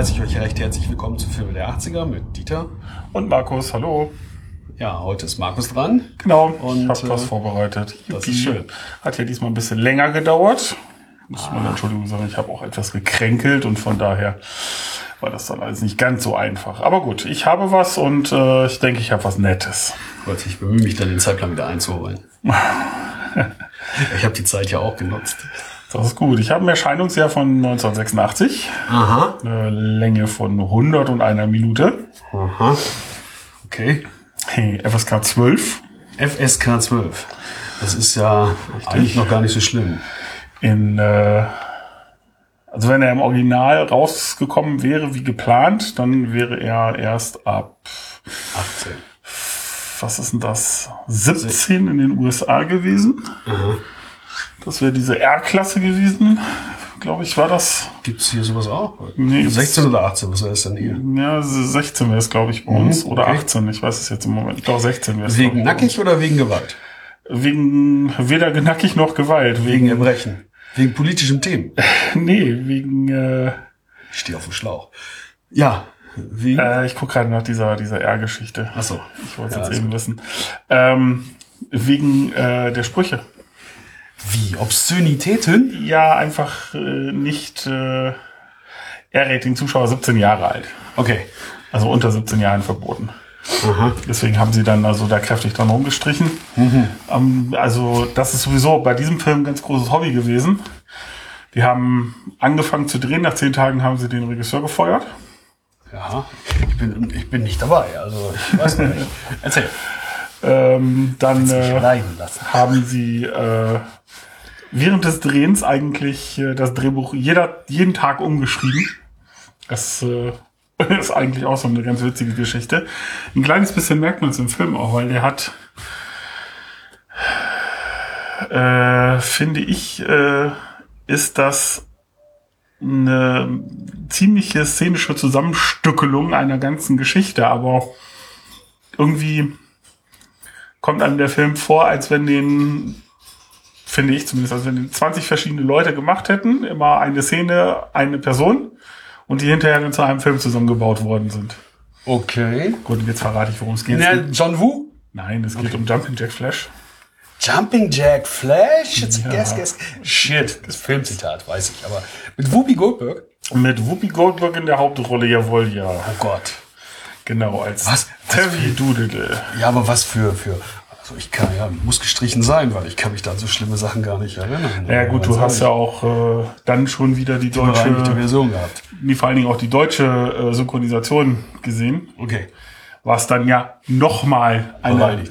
Heiße ich euch recht herzlich willkommen zu Filme der 80er mit Dieter. Und Markus, hallo. Ja, heute ist Markus dran. Genau, Und, ich habe äh, was vorbereitet. das ist schön. Hat ja diesmal ein bisschen länger gedauert. Muss Ah. man Entschuldigung sagen, ich habe auch etwas gekränkelt und von daher war das dann alles nicht ganz so einfach. Aber gut, ich habe was und äh, ich denke, ich habe was Nettes. Gut, ich bemühe mich dann den Zeitplan wieder einzuholen. ich habe die Zeit ja auch genutzt. Das ist gut. Ich habe ein Erscheinungsjahr von 1986, Aha. eine Länge von 101 Minute, Aha. Okay. hey, FSK 12 FSK 12. Das ist ja eigentlich noch gar nicht so schlimm. in äh, also wenn er im Original rausgekommen wäre wie geplant, dann wäre er erst ab 18. was ist denn das 17 in den USA gewesen. Das wäre diese R-Klasse gewesen, glaube ich, war das. Gibt's hier sowas auch? Nee, 16 oder 18, was heißt denn hier? Ja, 16 wäre es, glaube ich, bei uns. Oder okay. 18, ich weiß es jetzt im Moment. Ich glaube, 16 wäre es. Wegen nackig oder wegen Gewalt? Wegen weder genackig noch Gewalt. Wegen Wegen, Erbrechen. Wegen politischen Themen. nee, wegen, äh, Ich stehe auf dem Schlauch. Ja, wie? äh, ich gucke gerade nach dieser, dieser R-Geschichte. Ach so. Ich wollte Ja, jetzt eben wissen. Ähm, wegen äh, der Sprüche. Wie? Obszönitäten? Ja, einfach äh, nicht äh, R-Rating Zuschauer 17 Jahre alt. Okay. Also unter 17 Jahren verboten. Aha. Deswegen haben sie dann also da kräftig dran rumgestrichen. Ähm, also das ist sowieso bei diesem Film ein ganz großes Hobby gewesen. Die haben angefangen zu drehen, nach zehn Tagen haben sie den Regisseur gefeuert. Ja, ich bin, ich bin nicht dabei, also ich weiß nicht. Erzähl. Ähm, dann äh, haben sie äh, während des Drehens eigentlich äh, das Drehbuch jeder, jeden Tag umgeschrieben. Das äh, ist eigentlich auch so eine ganz witzige Geschichte. Ein kleines bisschen merkt man es im Film auch, weil der hat, äh, finde ich, äh, ist das eine ziemliche szenische Zusammenstückelung einer ganzen Geschichte, aber irgendwie kommt einem der Film vor, als wenn den, finde ich zumindest, als wenn den 20 verschiedene Leute gemacht hätten, immer eine Szene, eine Person und die hinterher dann zu einem Film zusammengebaut worden sind. Okay. Gut, und jetzt verrate ich, worum es geht. Geht- John Woo? Nein, es geht um Jumping Jack Flash. Jumping Jack Flash? It's Ja. guess, guess. Shit, das Filmzitat, weiß ich. Aber mit Whoopi Goldberg? Mit Whoopi Goldberg in der Hauptrolle, jawohl, ja. Oh Gott. Genau, als Was? Terry Doodle. Ja, aber was für, für, also ich kann, ja, muss gestrichen sein, weil ich kann mich da an so schlimme Sachen gar nicht erinnern. Ja gut, du hast ja auch äh, dann schon wieder die deutsche deutsche, Version gehabt. nee, vor allen Dingen auch die deutsche äh, Synchronisation gesehen. Okay. was dann ja nochmal eine,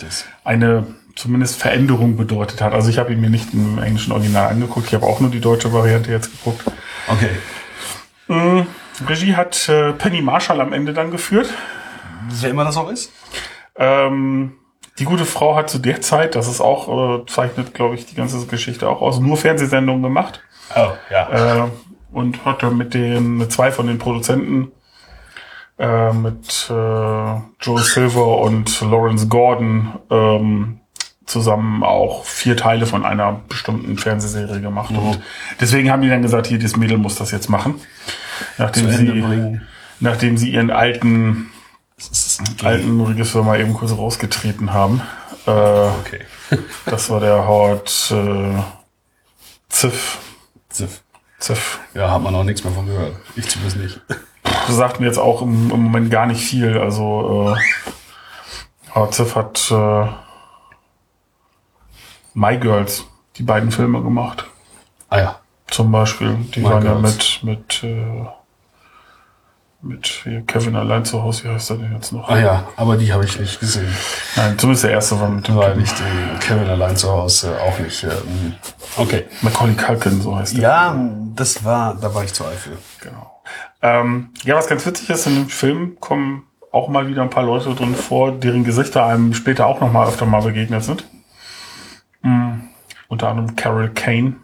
eine zumindest Veränderung bedeutet hat. Also ich habe ihn mir nicht im englischen Original angeguckt, ich habe auch nur die deutsche Variante jetzt geguckt. Okay. Regie hat äh, Penny Marshall am Ende dann geführt. Wer immer das auch ist? Ähm, die gute Frau hat zu der Zeit, das ist auch, äh, zeichnet, glaube ich, die ganze Geschichte auch aus, nur Fernsehsendungen gemacht. Oh, ja. äh, und hat dann mit den mit zwei von den Produzenten äh, mit äh, Joe Silver und Lawrence Gordon ähm, zusammen auch vier Teile von einer bestimmten Fernsehserie gemacht und deswegen haben die dann gesagt, hier das Mädel muss das jetzt machen, nachdem sie bringen. nachdem sie ihren alten Das ist alten Regisseur mal eben kurz rausgetreten haben. Äh, Okay. das war der Howard äh, Ziff. Ziff. Ziff. Ja, hat man auch nichts mehr von gehört. Ich zumindest nicht. Das sagt mir jetzt auch im, im Moment gar nicht viel. Also äh, Howard Ziff hat äh, My Girls, die beiden Filme gemacht. Ah ja. Zum Beispiel. Die My waren Girls. ja mit, mit, äh, mit hier Kevin allein zu Hause, wie heißt er denn jetzt noch? Ah ja, aber die habe ich nicht gesehen. Nein, zumindest der erste war mit dem Weil ich den Kevin allein zu Hause auch nicht. Ähm, okay. Macaulay Culkin, so heißt der. Ja, das war, da war ich zu alt für. Genau. Ähm, ja, was ganz witzig ist, in dem Film kommen auch mal wieder ein paar Leute drin vor, deren Gesichter einem später auch noch mal öfter mal begegnet sind. Mm, unter anderem Carol Kane.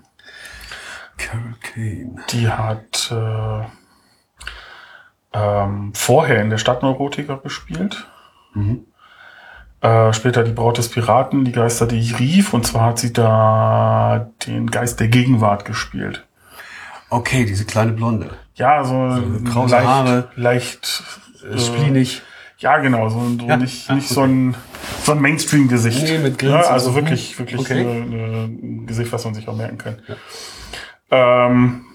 Carol Kane. Die hat äh, ähm, vorher in der Stadtneurotiker gespielt. Äh, später die Braut des Piraten, die Geister, die ich rief. Und zwar hat sie da den Geist der Gegenwart gespielt. Okay, diese kleine Blonde. Ja, so, krause leicht, Haare. leicht Äh, Spleenig. Ja, genau, so, so Ja, nicht, ja, nicht so ein, so ein Mainstream-Gesicht. Nee, mit ja, Grinsen also so. wirklich, wirklich Okay. äh, äh, ein Gesicht, was man sich auch merken kann. Ähm,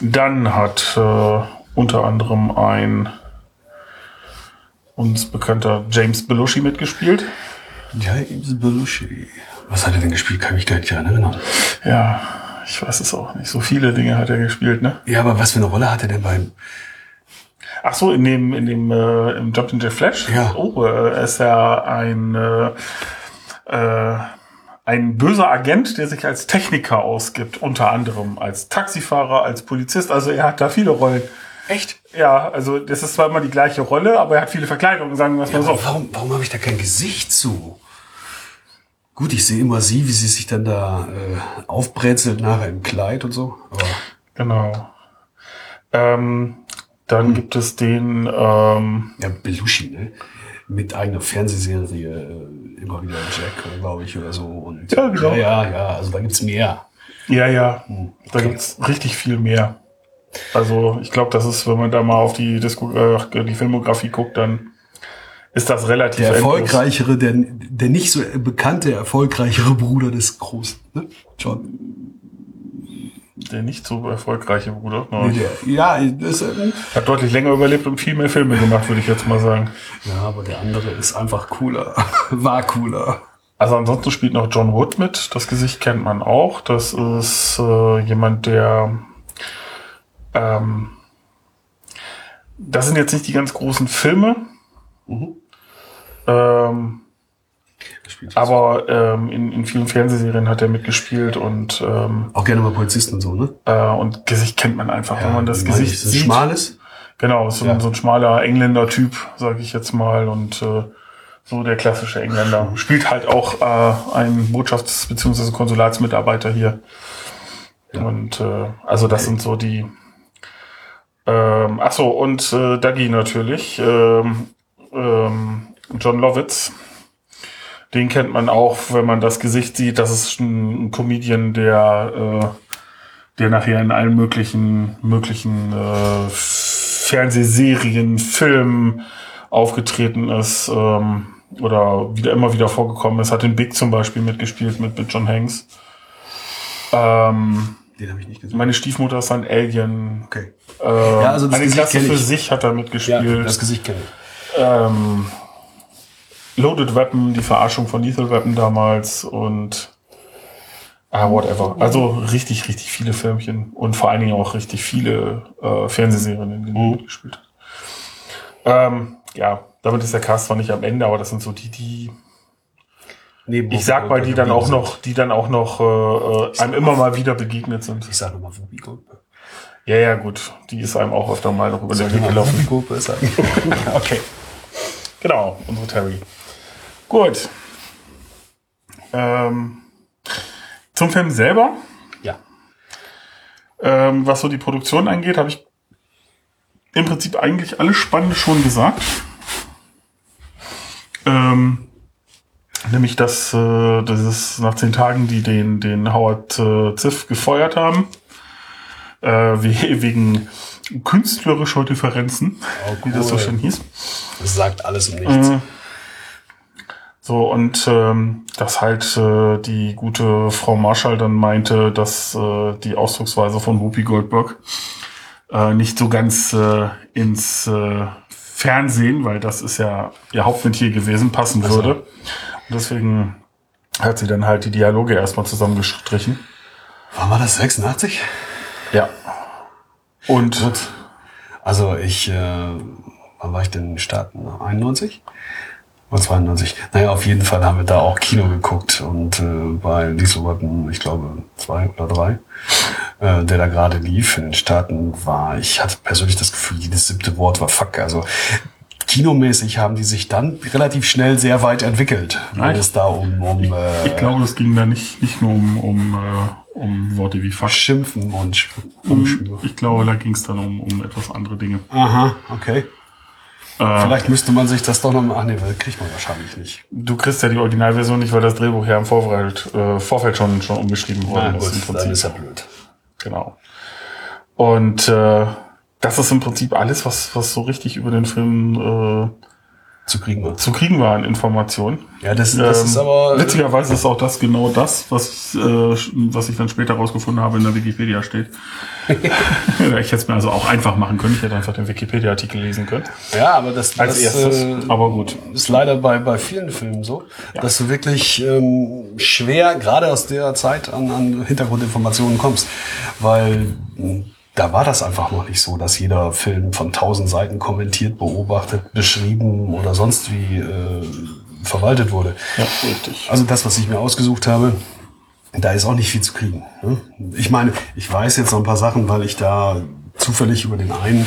dann hat äh, unter anderem ein uns bekannter James Belushi mitgespielt. James Belushi. Was hat er denn gespielt? Kann ich mich gar nicht daran erinnern. Ja, ich weiß es auch nicht. So viele Dinge hat er gespielt, ne? Ja, aber was für eine Rolle hat er denn beim... Ach so, in dem, in dem, äh, im Jumping Jack Flash? Ja. Oh, äh, ist er ein, äh, äh, ein böser Agent, der sich als Techniker ausgibt, unter anderem als Taxifahrer, als Polizist. Also er hat da viele Rollen. Echt? Ja, also das ist zwar immer die gleiche Rolle, aber er hat viele Verkleidungen, sagen wir es mal so. Warum, warum habe ich da kein Gesicht zu? Gut, ich sehe immer sie, wie sie sich dann da äh, aufbrezelt nachher im Kleid und so. Aber Genau. Ähm, dann gibt es den, ähm, ja, Belushi, ne? Mit eigener Fernsehserie, äh, immer wieder Jack, glaube ich, oder so. Und, Ja, genau. Ja, ja, ja, also da gibt's mehr. Ja, ja. Da okay. gibt's richtig viel mehr. Also ich glaube, das ist, wenn man da mal auf die, Disco äh, die Filmografie guckt, dann ist das relativ Der erfolgreichere, der, der nicht so bekannte, erfolgreichere Bruder des Großen, ne? John. Der nicht so erfolgreiche Bruder. Nee, Ne? der, ja, das, äh, Hat deutlich länger überlebt und viel mehr Filme gemacht, würde ich jetzt mal sagen. ja, aber der andere ist einfach cooler. War cooler. Also ansonsten spielt noch John Wood mit. Das Gesicht kennt man auch. Das ist äh, jemand, der ähm, das sind jetzt nicht die ganz großen Filme. Mhm. Ähm, Aber ähm, in, in vielen Fernsehserien hat er mitgespielt und, ähm, auch gerne mal Polizisten und so, ne? äh, und Gesicht kennt man einfach, wenn man das Gesicht ich, so sieht. schmales. Genau, so, Ja. ein, so ein schmaler Engländer-Typ, sage ich jetzt mal, und äh, so der klassische Engländer. Spielt halt auch äh, ein Botschafts- bzw. Konsulatsmitarbeiter hier. Und äh, also das sind so die. Ähm, ach so und äh, Dougie natürlich, ähm, ähm, John Lovitz. Den kennt man auch, wenn man das Gesicht sieht. Das ist ein, ein Comedian, der äh, der nachher in allen möglichen möglichen äh, Fernsehserien, Filmen aufgetreten ist ähm, oder wieder immer wieder vorgekommen ist. Hat in Big zum Beispiel mitgespielt mit, mit John Hanks. Ähm, Den habe ich nicht gesehen. meine Stiefmutter ist ein Alien. Okay. Ähm, Ja, also das eine Gesicht Klasse für ich. sich hat er Ja, mitgespielt. das Gesicht kenne ich. ähm, Loaded Weapon, die Verarschung von Lethal Weapon damals und ah, whatever. Also richtig, richtig viele Filmchen und vor allen Dingen auch richtig viele äh, Fernsehserien, in denen er mitgespielt hat. Ähm, ja, damit ist der Cast zwar nicht am Ende, aber das sind so die, die Nee, ich sag mal, die dann auch noch, die dann auch noch äh, einem immer mal wieder begegnet sind. Ich sag nochmal Whoopi Goldberg. Ja, ja, gut. Die ist einem auch öfter mal noch über den Weg gelaufen. Whoopi Goldberg sagen? Okay. Genau, unsere Terry. Gut. Ähm, zum Film selber, ja. ähm, was so die Produktion angeht, habe ich im Prinzip eigentlich alles Spannende schon gesagt. Ähm, nämlich, dass äh, das ist nach zehn Tagen, die den, den Howard äh, Ziff gefeuert haben, äh, we- wegen künstlerischer Differenzen, Oh, wie das so cool. schön hieß. Das sagt alles und nichts. Mhm. So, und ähm, dass halt äh, die gute Frau Marshall dann meinte, dass äh, die Ausdrucksweise von Whoopi Goldberg äh, nicht so ganz äh, ins äh, Fernsehen, weil das ist ja ihr Hauptmetier gewesen, passen Also. würde. Und deswegen hat sie dann halt die Dialoge erstmal zusammengestrichen. Wann war das? 86? Ja. Und Gut. Also ich, äh, wann war ich denn in den Staaten? 91? Oder 92? Naja, auf jeden Fall haben wir da auch Kino geguckt und äh, bei Lethal Weapon, ich glaube, zwei oder drei, äh, der da gerade lief in den Staaten, war, ich hatte persönlich das Gefühl, jedes siebte Wort war fuck. Also kinomäßig haben die sich dann relativ schnell sehr weit entwickelt, weil Nein. es da um, um äh, ich glaube, es ging da nicht, nicht nur um, um, äh, um Worte wie Fuck. Schimpfen und Umschwüre. Ich glaube, da ging es dann um, um etwas andere Dinge. Aha, okay. Äh, Vielleicht müsste man sich das doch noch mal, ach nee, das kriegt man wahrscheinlich nicht. du kriegst ja die Originalversion nicht, weil das Drehbuch ja im Vorfeld, äh, Vorfeld schon, schon umgeschrieben worden ist. Im Prinzip. ja blöd. Genau. Und äh, das ist im Prinzip alles, was, was so richtig über den Film äh, zu kriegen war. zu kriegen war an Informationen. Ja, das, das Ähm, ist aber. Witzigerweise ist auch das genau das, was, äh, was ich dann später rausgefunden habe, in der Wikipedia steht. ich hätte es mir also auch einfach machen können. Ich hätte einfach den Wikipedia-Artikel lesen können. Ja, aber das, Als das erstes. äh, Aber gut. ist leider bei, bei vielen Filmen so, dass du wirklich ähm, schwer, gerade aus der Zeit, an, an Hintergrundinformationen kommst. Weil mh, da war das einfach noch nicht so, dass jeder Film von tausend Seiten kommentiert, beobachtet, beschrieben oder sonst wie äh, verwaltet wurde. Ja, richtig. Also das, was ich mir ausgesucht habe, da ist auch nicht viel zu kriegen. Ne? Ich meine, ich weiß jetzt noch ein paar Sachen, weil ich da zufällig über den einen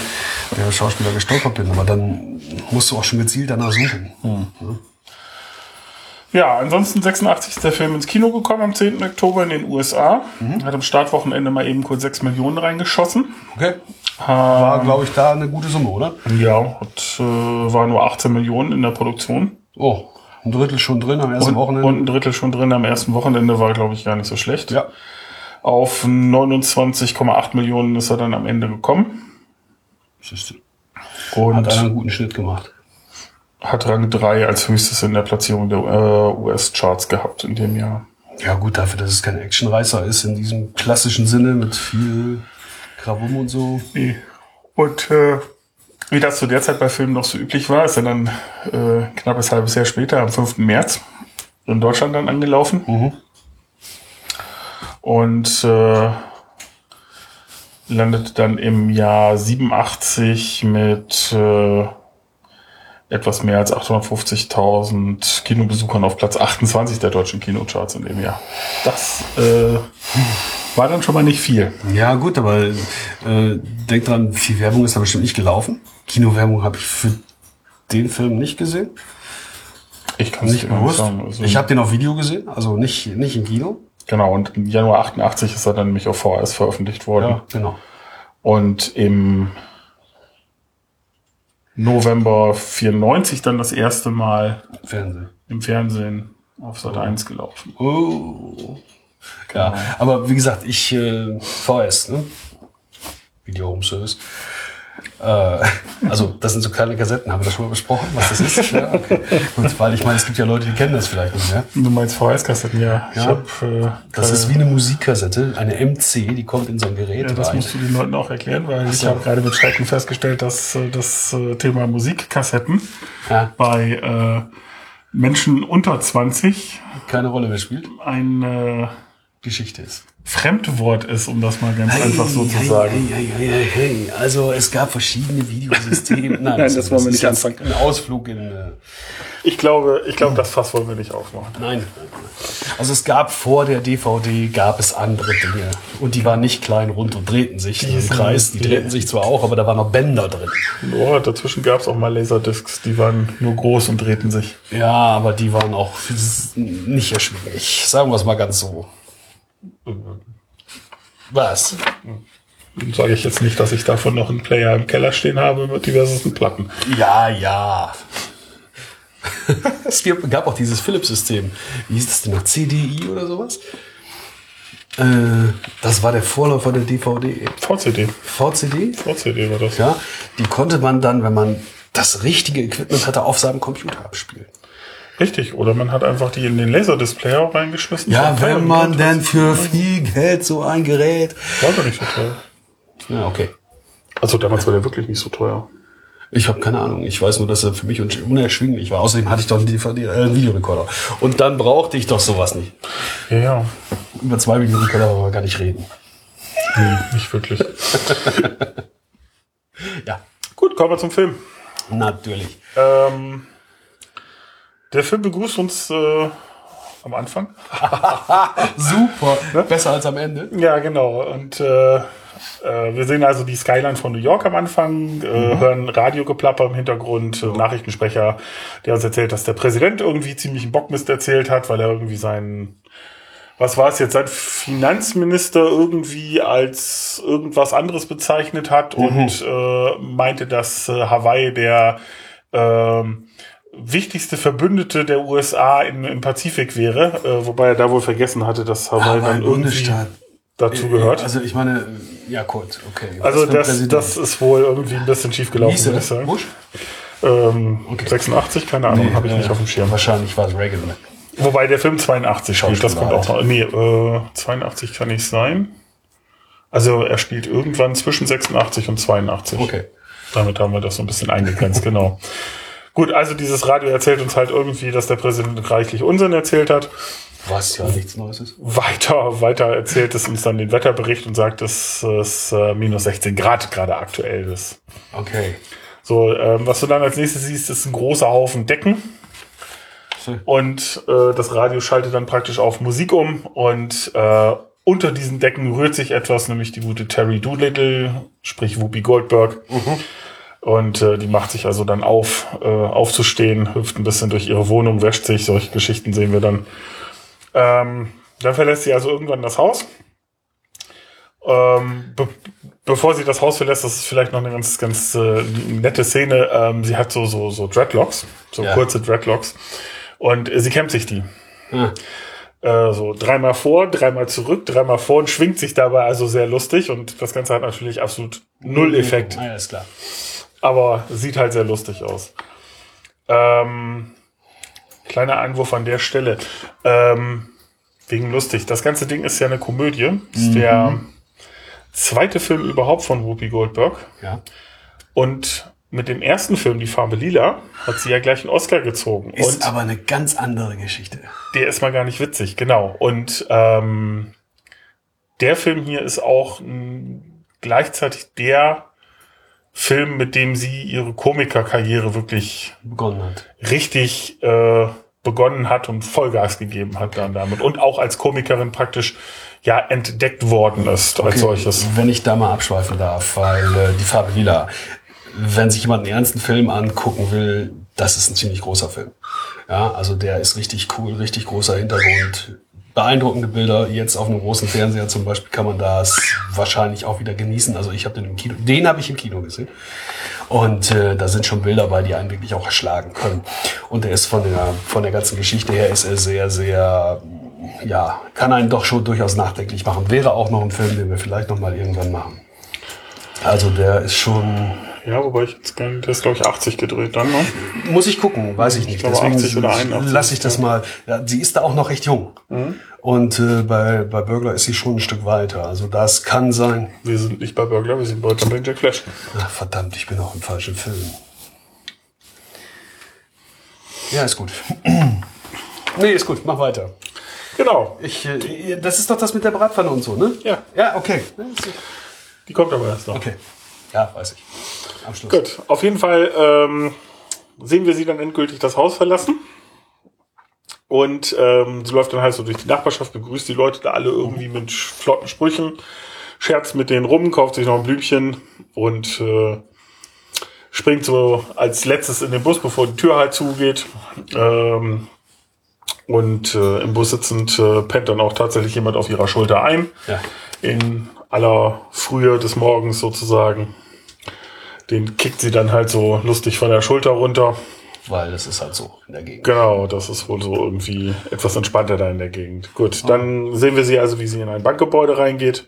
der Schauspieler gestolpert bin, aber dann musst du auch schon gezielt danach suchen. Ja, ansonsten 86 ist der Film ins Kino gekommen am 10. Oktober in den USA. Hat am Startwochenende mal eben kurz 6 Millionen reingeschossen. Okay. War, glaube ich, da eine gute Summe, oder? Ja, hat, äh, war nur 18 Millionen in der Produktion. Oh, ein Drittel schon drin am ersten Und, Wochenende. und ein Drittel schon drin am ersten Wochenende war, glaube ich, gar nicht so schlecht. ja. Auf 29,8 Millionen ist er dann am Ende gekommen. Siehst du. Und Hat einen guten Schnitt gemacht. Hat Rang 3 als höchstes in der Platzierung der äh, US-Charts gehabt in dem Jahr. Ja gut, dafür, dass es kein Actionreißer ist, in diesem klassischen Sinne mit viel Krawum und so. Nee. Und äh, wie das zu der Zeit bei Filmen noch so üblich war, ist er dann äh, knappes halbes Jahr später, am 5. März, in Deutschland dann angelaufen. Mhm. Und äh, landete dann im Jahr 87 mit äh, etwas mehr als 850.000 Kinobesuchern auf Platz 28 der deutschen Kinocharts in dem Jahr. Das äh, war dann schon mal nicht viel. Ja gut, aber äh, denk dran, viel Werbung ist da bestimmt nicht gelaufen. Kinowerbung habe ich für den Film nicht gesehen. Ich kann es Nicht bewusst. sagen. Also, Ich habe den auf Video gesehen, also nicht, nicht im Kino. genau, und im Januar 88 ist er dann nämlich auf VHS veröffentlicht worden. genau. Und im November 94 dann das erste Mal Fernsehen. im Fernsehen auf Sat 1 gelaufen. Oh. Ja, aber wie gesagt, ich äh, VS, ne? Video Home Service. Äh, also das sind so kleine Kassetten, haben wir das schon mal besprochen, was das ist? ja, okay. Gut, weil ich meine, es gibt ja Leute, die kennen das vielleicht nicht mehr. Du meinst VHS-Kassetten, ja. Ich Ja. hab, äh, Das ist wie eine Musikkassette, eine MC, die kommt in so ein Gerät ja, das rein. musst du den Leuten auch erklären, weil ich so. habe gerade mit Schrecken festgestellt, dass äh, das äh, Thema Musikkassetten Ja. bei äh, Menschen unter 20 keine Rolle mehr spielt. ein äh, Geschichte ist. Fremdwort ist, um das mal ganz einfach so zu hey, sagen. Hey, hey, hey, hey. Also es gab verschiedene Videosysteme. Nein, das wollen wir nicht anfangen. Ein Ausflug in. Äh, Ich glaube, ich glaube, das Fass wollen wir nicht aufmachen. nein. Also es gab vor der DVD gab es andere Dinge und die waren nicht klein, rund und drehten sich im sind- Kreis. Die die- drehten sich zwar auch, aber da waren noch Bänder drin. Oh, dazwischen gab es auch mal Laserdiscs, die waren nur groß und drehten sich. Ja, aber die waren auch nicht erschwinglich. Sagen wir es mal ganz so. Was? Sage ich jetzt nicht, dass ich davon noch einen Player im Keller stehen habe mit diversesten Platten. Ja, ja. es gab gab auch dieses Philips-System. Wie hieß das denn noch? CDI oder sowas? Äh, das war der Vorläufer der DVD. VCD. VCD? VCD war das. Ja, die konnte man dann, wenn man das richtige Equipment hatte, auf seinem Computer abspielen. Richtig. Oder man hat einfach die in den Laserdisplay auch reingeschmissen. Ja, wenn man denn für viel Geld so ein Gerät. War doch nicht so teuer. Ja, okay. Also damals war der wirklich nicht so teuer. Ich habe keine Ahnung. Ich weiß nur, dass er für mich un- unerschwinglich war. Außerdem hatte ich doch einen, DVD, äh, einen Videorekorder. Und dann brauchte ich doch sowas nicht. Ja, ja. Über zwei Videorekorder wollen wir gar nicht reden. Nee, nicht wirklich. Ja, Gut, kommen wir zum Film. natürlich. Ähm, der Film begrüßt uns äh, am Anfang. Super. Besser als am Ende. Ja, genau. Und äh, äh, wir sehen also die Skyline von New York am Anfang, äh, hören Radiogeplapper im Hintergrund, äh, Nachrichtensprecher, der uns erzählt, dass der Präsident irgendwie ziemlich einen Bockmist erzählt hat, weil er irgendwie seinen, was war es jetzt, sein Finanzminister irgendwie als irgendwas anderes bezeichnet hat und äh, meinte, dass äh, Hawaii der ähm, wichtigste Verbündete der USA in, im Pazifik wäre, äh, wobei er da wohl vergessen hatte, dass Hawaii Aber dann irgendwie dazu gehört. Also ich meine, ja gut, okay. Also Was ein das, das ist wohl irgendwie ein bisschen schief gelaufen, ich sagen. Bush? Ähm, Okay. 86, keine Ahnung, habe ich äh, nicht auf dem Schirm. Wahrscheinlich war es Reagan. Wobei der Film 82 spielt, das kommt auch noch. Nee, äh, 82 kann nicht sein. Also er spielt irgendwann zwischen 86 und 82. Okay. Damit haben wir das so ein bisschen eingegrenzt, genau. Gut, also dieses Radio erzählt uns halt irgendwie, dass der Präsident reichlich Unsinn erzählt hat. Was ja nichts Neues ist. Weiter, weiter erzählt es uns dann den Wetterbericht und sagt, dass es äh, minus 16 Grad gerade aktuell ist. Okay. So, ähm, was du dann als nächstes siehst, ist ein großer Haufen Decken. So. Und äh, das Radio schaltet dann praktisch auf Musik um und äh, unter diesen Decken rührt sich etwas, nämlich die gute Terry Doolittle, sprich Whoopi Goldberg. Und äh, die macht sich also dann auf, äh, aufzustehen, hüpft ein bisschen durch ihre Wohnung, wäscht sich, solche Geschichten sehen wir dann. Ähm, dann verlässt sie also irgendwann das Haus. Ähm, be bevor sie das Haus verlässt, das ist vielleicht noch eine ganz, ganz äh, nette Szene. Ähm, sie hat so, so, so Dreadlocks, so Ja. kurze Dreadlocks. Und äh, sie kämmt sich die. Ah, Äh, so dreimal vor, dreimal zurück, dreimal vor und schwingt sich dabei also sehr lustig. Und das Ganze hat natürlich absolut null Effekt. Ja, ist klar. Aber sieht halt sehr lustig aus. Ähm, kleiner Einwurf an der Stelle. Ähm, wegen lustig. Das ganze Ding ist ja eine Komödie. Ist der zweite Film überhaupt von Whoopi Goldberg. Ja. Und mit dem ersten Film, Die Farbe Lila, hat sie ja gleich einen Oscar gezogen. Ist und aber eine ganz andere Geschichte. der ist mal gar nicht witzig, genau. Und ähm, der Film hier ist auch gleichzeitig der Film, mit dem sie ihre Komikerkarriere wirklich Begonnen hat. richtig äh, begonnen hat und Vollgas gegeben hat dann damit. Und auch als Komikerin praktisch ja entdeckt worden ist als Okay, solches. Wenn ich da mal abschweifen darf, weil äh, die Farbe Lila, wenn sich jemand einen ernsten Film angucken will, das ist ein ziemlich großer Film. Ja, also der ist richtig cool, richtig großer Hintergrund, beeindruckende Bilder. Jetzt auf einem großen Fernseher zum Beispiel kann man das wahrscheinlich auch wieder genießen. Also ich habe den im Kino, den habe ich im Kino gesehen. Und äh, da sind schon Bilder bei, die einen wirklich auch erschlagen können. Und der ist von der von der ganzen Geschichte her ist er sehr sehr ja kann einen doch schon durchaus nachdenklich machen. Wäre auch noch ein Film, den wir vielleicht noch mal irgendwann machen. Also der ist schon Ja, wobei ich jetzt nicht, der ist glaube ich 80 gedreht dann, ne? muss ich gucken, weiß ich nicht. glaube, 80 oder 81, lasse ich das mal. Ja, sie ist da auch noch recht jung. Und äh, bei, bei Burglar ist sie schon ein Stück weiter. Also das kann sein. Wir sind nicht bei Burglar, wir sind bei Jumping Jack Flash. Ach, verdammt, ich bin auch im falschen Film. Ja, ist gut. nee, ist gut, mach weiter. Genau. Ich, äh, das ist doch das mit der Bratpfanne und so, ne? Ja. Ja, okay. Die kommt aber erst noch. Okay. Ja, weiß ich. Am Schluss. Gut, auf jeden Fall ähm, sehen wir sie dann endgültig das Haus verlassen. Und ähm, sie läuft dann halt so durch die Nachbarschaft, begrüßt die Leute da alle irgendwie mit flotten Sprüchen, scherzt mit denen rum, kauft sich noch ein Blümchen und äh, springt so als letztes in den Bus, bevor die Tür halt zugeht. Ähm, und äh, im Bus sitzend äh, pennt dann auch tatsächlich jemand auf ihrer Schulter ein Ja. in aller Frühe des Morgens sozusagen. Den kickt sie dann halt so lustig von der Schulter runter. Weil das ist halt so in der Gegend. Genau, das ist wohl so irgendwie etwas entspannter da in der Gegend. Gut, dann sehen wir sie also, wie sie in ein Bankgebäude reingeht.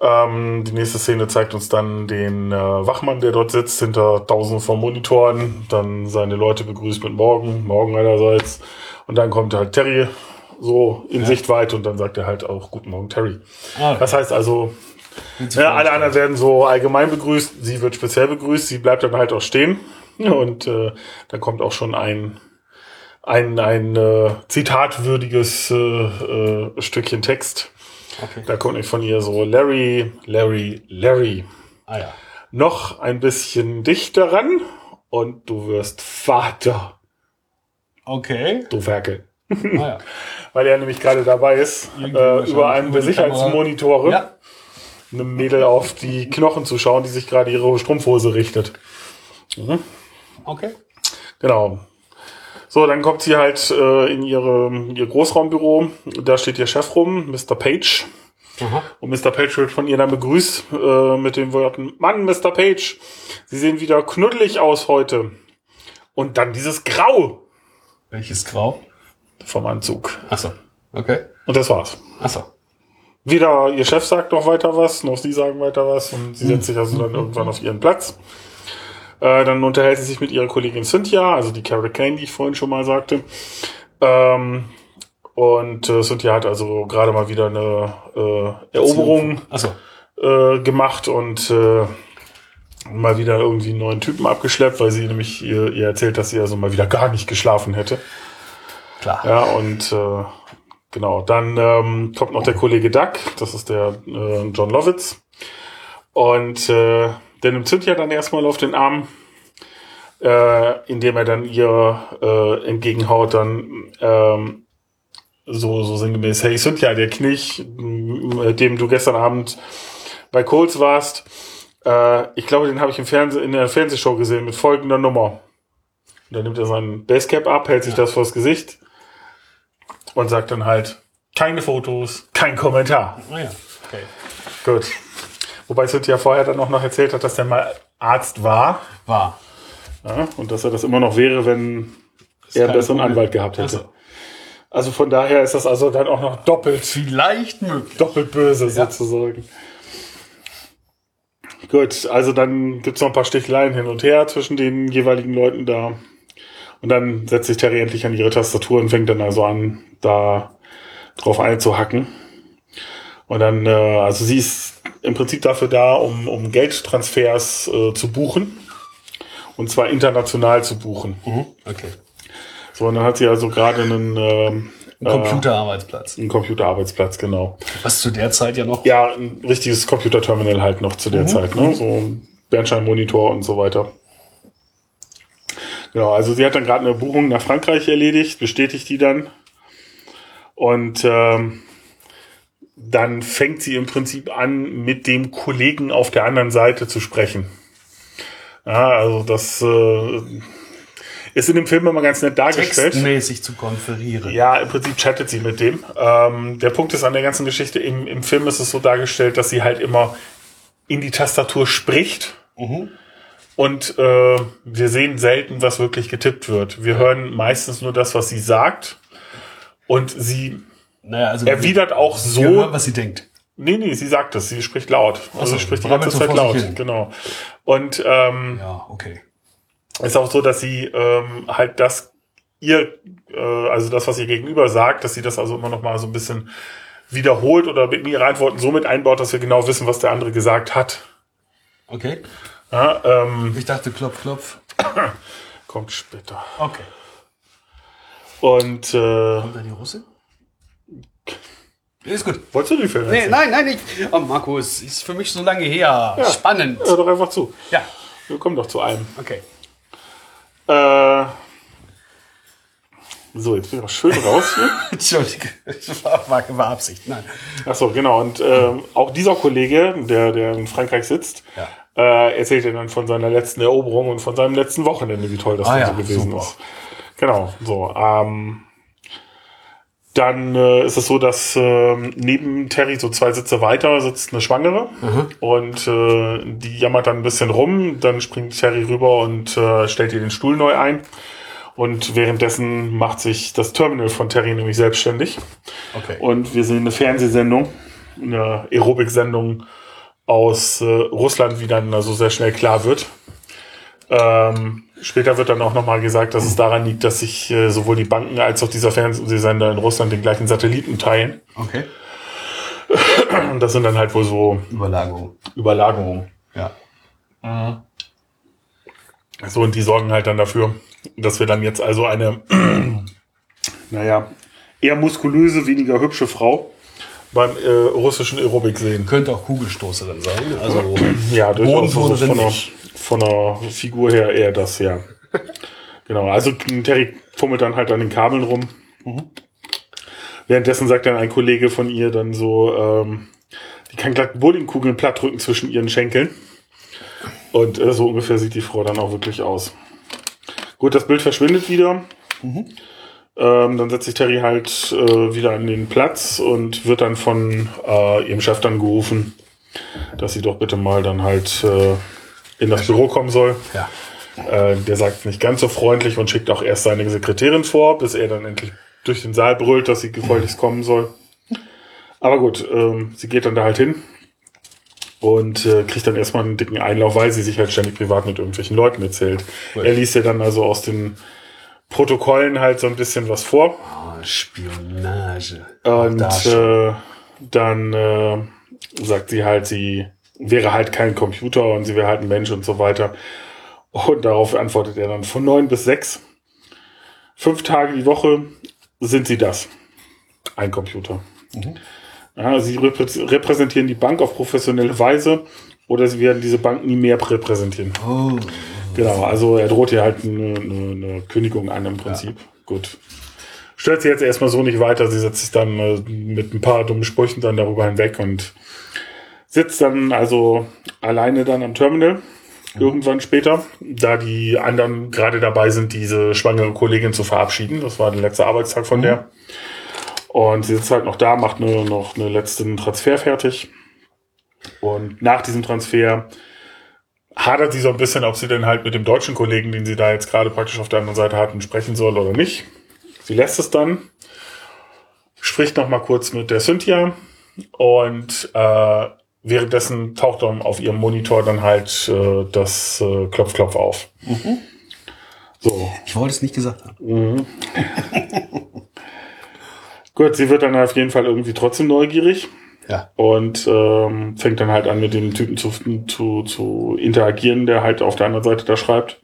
Ähm, die nächste Szene zeigt uns dann den äh, Wachmann, der dort sitzt, hinter tausenden von Monitoren, dann seine Leute begrüßt mit Morgen, Morgen einerseits. Und dann kommt halt Terry so in Sichtweite und dann sagt er halt auch Guten Morgen, Terry. Ah, Das heißt also, ja, alle anderen werden so allgemein begrüßt, sie wird speziell begrüßt, sie bleibt dann halt auch stehen und äh, dann kommt auch schon ein ein, ein äh, zitatwürdiges äh, äh, Stückchen Text. Okay. Da kommt nicht von ihr so Larry, Larry, Larry. Ah ja. Noch ein bisschen dichter ran und du wirst Vater, Okay. du Werkel. Ah ja. Weil er nämlich gerade dabei ist, äh, über einen der. Sicherheitsmonitore Ja. Einem Mädel auf die Knochen zu schauen, die sich gerade ihre Strumpfhose richtet. Okay. Genau. So, dann kommt sie halt äh, in ihre, ihr Großraumbüro. Da steht ihr Chef rum, Mr. Page. Aha. Und Mr. Page wird von ihr dann begrüßt äh, mit den Worten, Mann, Mr. Page, Sie sehen wieder knuddelig aus heute. Und dann dieses Grau Welches Grau? vom Anzug. Achso. Okay. Und das war's. Achso. Weder ihr Chef sagt noch weiter was, noch sie sagen weiter was und sie setzt sich also dann irgendwann auf ihren Platz. Äh, dann unterhält sie sich mit ihrer Kollegin Cynthia, also die Carol Kane, die ich vorhin schon mal sagte. Ähm, und äh, Cynthia hat also gerade mal wieder eine äh, Eroberung Achso. äh, gemacht und äh, mal wieder irgendwie einen neuen Typen abgeschleppt, weil sie nämlich ihr, ihr erzählt, dass sie also mal wieder gar nicht geschlafen hätte. Klar. Ja, und äh, genau, dann ähm, kommt noch der Kollege Duck, das ist der äh, John Lovitz. Und äh, der nimmt Cynthia dann erstmal auf den Arm, äh, indem er dann ihr äh, entgegenhaut, dann ähm, so, so sinngemäß, hey Cynthia, der Knich, mit dem du gestern Abend bei Coles warst, äh, ich glaube, den habe ich im Fernseh, in der Fernsehshow gesehen mit folgender Nummer. Und dann nimmt er seinen Basecap ab, hält sich das vors Gesicht und sagt dann halt, keine Fotos, kein Kommentar. Ah ja. Okay. Gut. Wobei Cynthia vorher dann auch noch erzählt hat, dass der mal Arzt war War. ja, und dass er das immer noch wäre, wenn er einen besseren Problem. Anwalt gehabt hätte. So. Also von daher ist das also dann auch noch doppelt, Vielleicht möglich. doppelt böse sozusagen. Gut, also dann gibt's noch ein paar Sticheleien hin und her zwischen den jeweiligen Leuten da. Und dann setzt sich Terry endlich an ihre Tastatur und fängt dann also an, da drauf einzuhacken. Und dann, äh, also sie ist im Prinzip dafür da, um, um Geldtransfers äh, zu buchen. Und zwar international zu buchen. Mhm. Okay. So, und dann hat sie also gerade einen, ähm, Ein Computerarbeitsplatz. einen Computerarbeitsplatz, genau. Was zu der Zeit ja noch. Ja, ein richtiges Computerterminal halt noch zu der Zeit, ne? So ein Bernsteinmonitor und so weiter. Genau, also sie hat dann gerade eine Buchung nach Frankreich erledigt, bestätigt die dann. Und ähm, dann fängt sie im Prinzip an, mit dem Kollegen auf der anderen Seite zu sprechen. Ja, also das äh, ist in dem Film immer ganz nett dargestellt. Textmäßig zu konferieren. Ja, im Prinzip chattet sie mit dem. Ähm, der Punkt ist an der ganzen Geschichte, im, im Film ist es so dargestellt, dass sie halt immer in die Tastatur spricht Mhm. Und äh, wir sehen selten, was wirklich getippt wird. Wir hören meistens nur das, was sie sagt und sie Naja, also erwidert auch so. hören, was sie denkt. Nee, nee, sie sagt es, sie spricht laut. Also so, sie spricht die ganze Zeit laut, hin. genau. Und ähm, Ja, okay. ist auch so, dass sie ähm, halt das ihr, äh, also das, was ihr gegenüber sagt, dass sie das also immer noch mal so ein bisschen wiederholt oder mit ihre Antworten so mit einbaut, dass wir genau wissen, was der andere gesagt hat. Okay. Ja, ähm, Ich dachte, klopf, klopf. kommt später. Okay. Und äh, Kommt da die Russin? Ist gut. wolltest du die Filme? Nee, nein, nein, nicht. Oh, Markus, ist für mich so lange her. Spannend. Hör doch einfach zu. Ja, Wir kommen doch zu einem. okay. Äh, so, jetzt bin ich auch schön raus hier. Entschuldige, das war, war, war Absicht. Nein. Ach so, genau. Und ähm, auch dieser Kollege, der, der in Frankreich sitzt, Ja. äh, erzählt er dann von seiner letzten Eroberung und von seinem letzten Wochenende, wie toll das Ah ja, so gewesen super. ist. Genau, so. Ähm, dann äh, ist es so, dass ähm, neben Terry so zwei Sitze weiter sitzt eine Schwangere und äh, die jammert dann ein bisschen rum. Dann springt Terry rüber und äh, stellt ihr den Stuhl neu ein. Und währenddessen macht sich das Terminal von Terry nämlich selbstständig. Okay. Und wir sehen eine Fernsehsendung, eine Aerobic-Sendung aus äh, Russland, wie dann also sehr schnell klar wird. Ähm, später wird dann auch nochmal gesagt, dass es daran liegt, dass sich äh, sowohl die Banken als auch dieser Fernsehsender in Russland den gleichen Satelliten teilen. Okay. Und das sind dann halt wohl so Überlagerung. Überlagerungen. Ja. So, und die sorgen halt dann dafür, dass wir dann jetzt also eine, naja, eher muskulöse, weniger hübsche Frau beim äh, russischen Aerobic sehen. Könnte auch Kugelstoßerin sein. Also Ja, durchaus so Bodentonerin von, der, von der Figur her eher das, ja. genau, also Terry fummelt dann halt an den Kabeln rum. Währenddessen sagt dann ein Kollege von ihr dann so, ähm, die kann glatt Bowlingkugeln platt drücken zwischen ihren Schenkeln. Und äh, so ungefähr sieht die Frau dann auch wirklich aus. Gut, das Bild verschwindet wieder. Ähm, dann setzt sich Terry halt äh, wieder an den Platz und wird dann von äh, ihrem Chef dann gerufen, dass sie doch bitte mal dann halt äh, in das Büro kommen soll. ja. Äh, der sagt nicht ganz so freundlich und schickt auch erst seine Sekretärin vor, bis er dann endlich durch den Saal brüllt, dass sie gefälligst kommen soll. Aber gut, ähm, sie geht dann da halt hin und äh, kriegt dann erstmal einen dicken Einlauf, weil sie sich halt ständig privat mit irgendwelchen Leuten erzählt. Cool. Er liest ja dann also aus den Protokollen halt so ein bisschen was vor. Oh, Spionage. Und äh, dann äh, sagt sie halt, sie wäre halt kein Computer und sie wäre halt ein Mensch und so weiter. Und darauf antwortet er dann von neun bis sechs, fünf Tage die Woche sind sie das. Ein Computer. Ja, sie reprä- repräsentieren die Bank auf professionelle Weise oder sie werden diese Bank nie mehr repräsentieren. oh, Genau, also er droht hier halt eine, eine, eine Kündigung an im Prinzip. Gut. Stellt sie jetzt erstmal so nicht weiter. Sie setzt sich dann äh, mit ein paar dummen Sprüchen dann darüber hinweg und sitzt dann also alleine dann am Terminal. Irgendwann später, da die anderen gerade dabei sind, diese schwangere Kollegin zu verabschieden. Das war der letzte Arbeitstag von der. Und sie sitzt halt noch da, macht nur noch einen letzten Transfer fertig. Und nach diesem Transfer hadert sie so ein bisschen, ob sie denn halt mit dem deutschen Kollegen, den sie da jetzt gerade praktisch auf der anderen Seite hatten, sprechen soll oder nicht. Sie lässt es dann, spricht noch mal kurz mit der Cynthia und äh, währenddessen taucht dann auf ihrem Monitor dann halt äh, das äh, Klopf Klopf auf. So, ich wollte es nicht gesagt haben. gut, sie wird dann auf jeden Fall irgendwie trotzdem neugierig. Ja. und ähm, fängt dann halt an, mit dem Typen zu, zu, zu interagieren, der halt auf der anderen Seite da schreibt.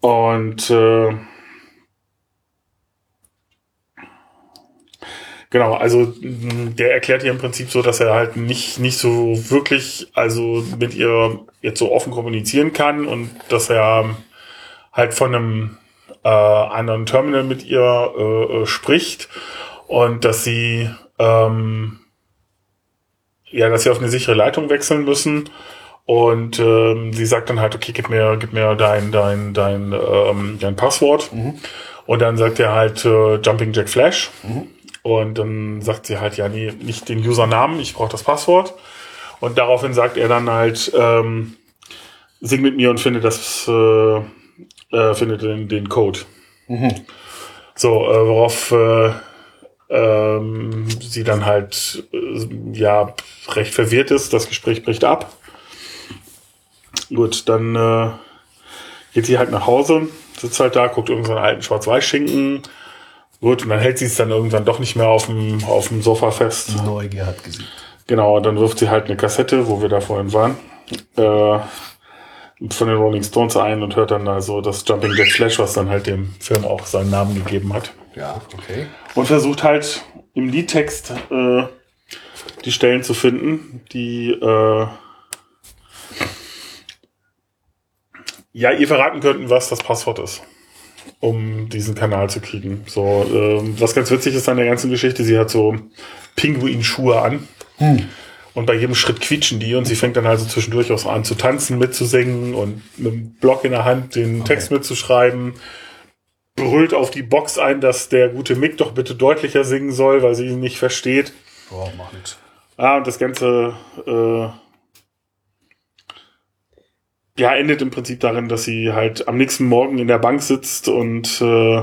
Und äh, genau, also der erklärt ihr im Prinzip so, dass er halt nicht, nicht so wirklich, also mit ihr jetzt so offen kommunizieren kann und dass er halt von einem äh, anderen Terminal mit ihr äh, äh, spricht und dass sie ähm, ja, dass sie auf eine sichere Leitung wechseln müssen. Und ähm, sie sagt dann halt, okay, gib mir, gib mir dein, dein, dein, ähm, dein Passwort. Und dann sagt er halt äh, Jumping Jack Flash. Und dann sagt sie halt, ja, nee, nicht den Usernamen, ich brauche das Passwort. Und daraufhin sagt er dann halt, ähm, sing mit mir und finde das, äh, äh, finde den, den Code. So, äh, worauf äh, ähm, sie dann halt äh, ja recht verwirrt ist. Das Gespräch bricht ab. Gut, dann äh, geht sie halt nach Hause, sitzt halt da, guckt irgendeinen alten Schwarz-Weiß-Schinken. Gut, und dann hält sie es dann irgendwann doch nicht mehr auf dem, auf dem Sofa fest. Neugier hat gesiegt. Genau, und dann wirft sie halt eine Kassette, wo wir da vorhin waren, äh, von den Rolling Stones ein und hört dann also das Jumping Jack Flash, was dann halt dem Film auch seinen Namen gegeben hat. Ja, okay. Und versucht halt im Liedtext äh, die Stellen zu finden, die äh, ja ihr verraten könnten, was das Passwort ist, um diesen Kanal zu kriegen. So, ähm, was ganz witzig ist an der ganzen Geschichte, sie hat so Pinguinschuhe an. Und bei jedem Schritt quietschen die und sie fängt dann also zwischendurch auch so an zu tanzen, mitzusingen und mit dem Block in der Hand den Text mitzuschreiben. Brüllt auf die Box ein, dass der gute Mick doch bitte deutlicher singen soll, weil sie ihn nicht versteht. Boah, mach nix. Ah, und das Ganze äh, ja, endet im Prinzip darin, dass sie halt am nächsten Morgen in der Bank sitzt und äh,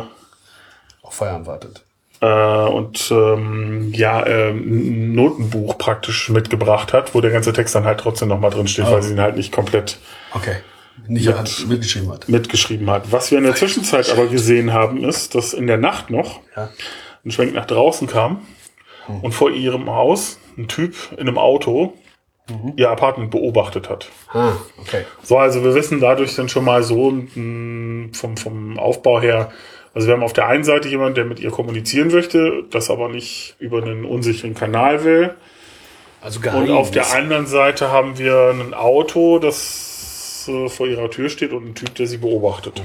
Auf Feiern wartet. Äh, und ähm, ja, ähm, ein Notenbuch praktisch mitgebracht hat, wo der ganze Text dann halt trotzdem nochmal drin steht, Oh. weil sie ihn halt nicht komplett Okay. Nicht Mit- mitgeschrieben hat. mitgeschrieben hat. Was wir in der Zwischenzeit aber gesehen haben, ist, dass in der Nacht noch Ja. ein Schwenk nach draußen kam und vor ihrem Haus ein Typ in einem Auto ihr Apartment beobachtet hat. Ah, okay. So, also wir wissen dadurch dann schon mal so mh, vom, vom Aufbau her, also wir haben auf der einen Seite jemanden, der mit ihr kommunizieren möchte, das aber nicht über einen unsicheren Kanal will. Also Und geheim. auf der anderen Seite haben wir ein Auto, das äh, vor ihrer Tür steht und einen Typ, der sie beobachtet.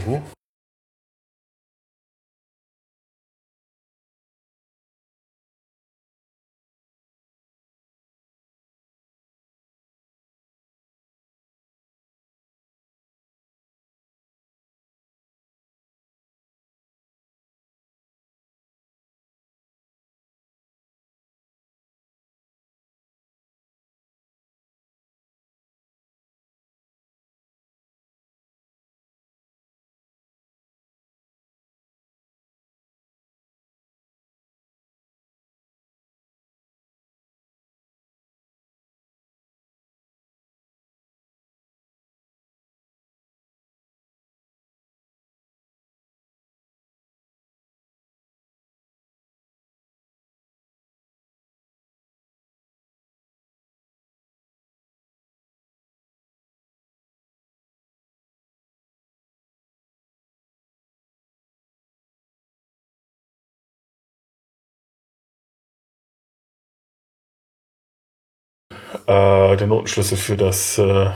Äh, den Notenschlüssel für das, äh,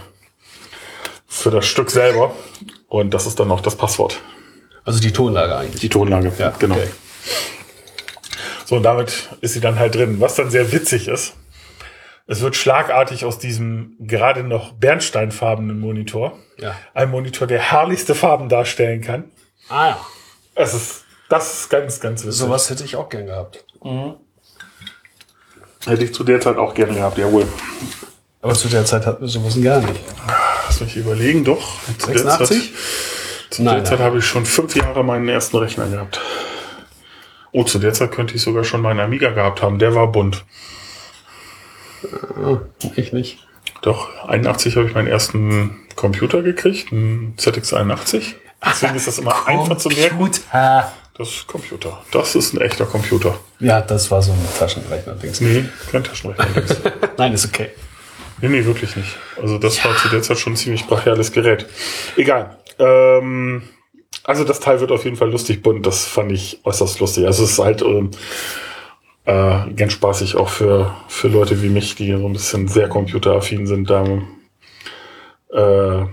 für das Stück selber. Und das ist dann auch das Passwort. Also die Tonlage eigentlich. Die Tonlage, Ja, genau. okay. So, und damit ist sie dann halt drin. Was dann sehr witzig ist, es wird schlagartig aus diesem gerade noch bernsteinfarbenen Monitor Ja. ein Monitor, der herrlichste Farben darstellen kann. Ah ja. Es ist, das ist ganz, ganz witzig. Sowas hätte ich auch gern gehabt. Hätte ich zu der Zeit auch gerne gehabt, jawohl. Aber zu der Zeit hatten wir sowas gar nicht. Lass mich überlegen, doch. Zu der 86? Zeit, zu der Zeit nein. habe ich schon fünf Jahre meinen ersten Rechner gehabt. Oh, zu der Zeit könnte ich sogar schon meinen Amiga gehabt haben. Der war bunt. Ich nicht. Doch, 81 habe ich meinen ersten Computer gekriegt, einen ZX81. Deswegen ist das immer einfach zu merken. Das ist Computer. Das ist ein echter Computer. Ja, das war so ein Taschenrechner-Dings. Nee, kein Taschenrechner. Nein, ist okay. nee, nee, wirklich nicht. Also das war zu der Zeit schon ein ziemlich brachiales Gerät. Egal. Ähm, also das Teil wird auf jeden Fall lustig bunt. Das fand ich äußerst lustig. Also es ist halt ähm, äh, ganz spaßig auch für, für Leute wie mich, die so ein bisschen sehr computeraffin sind, da äh,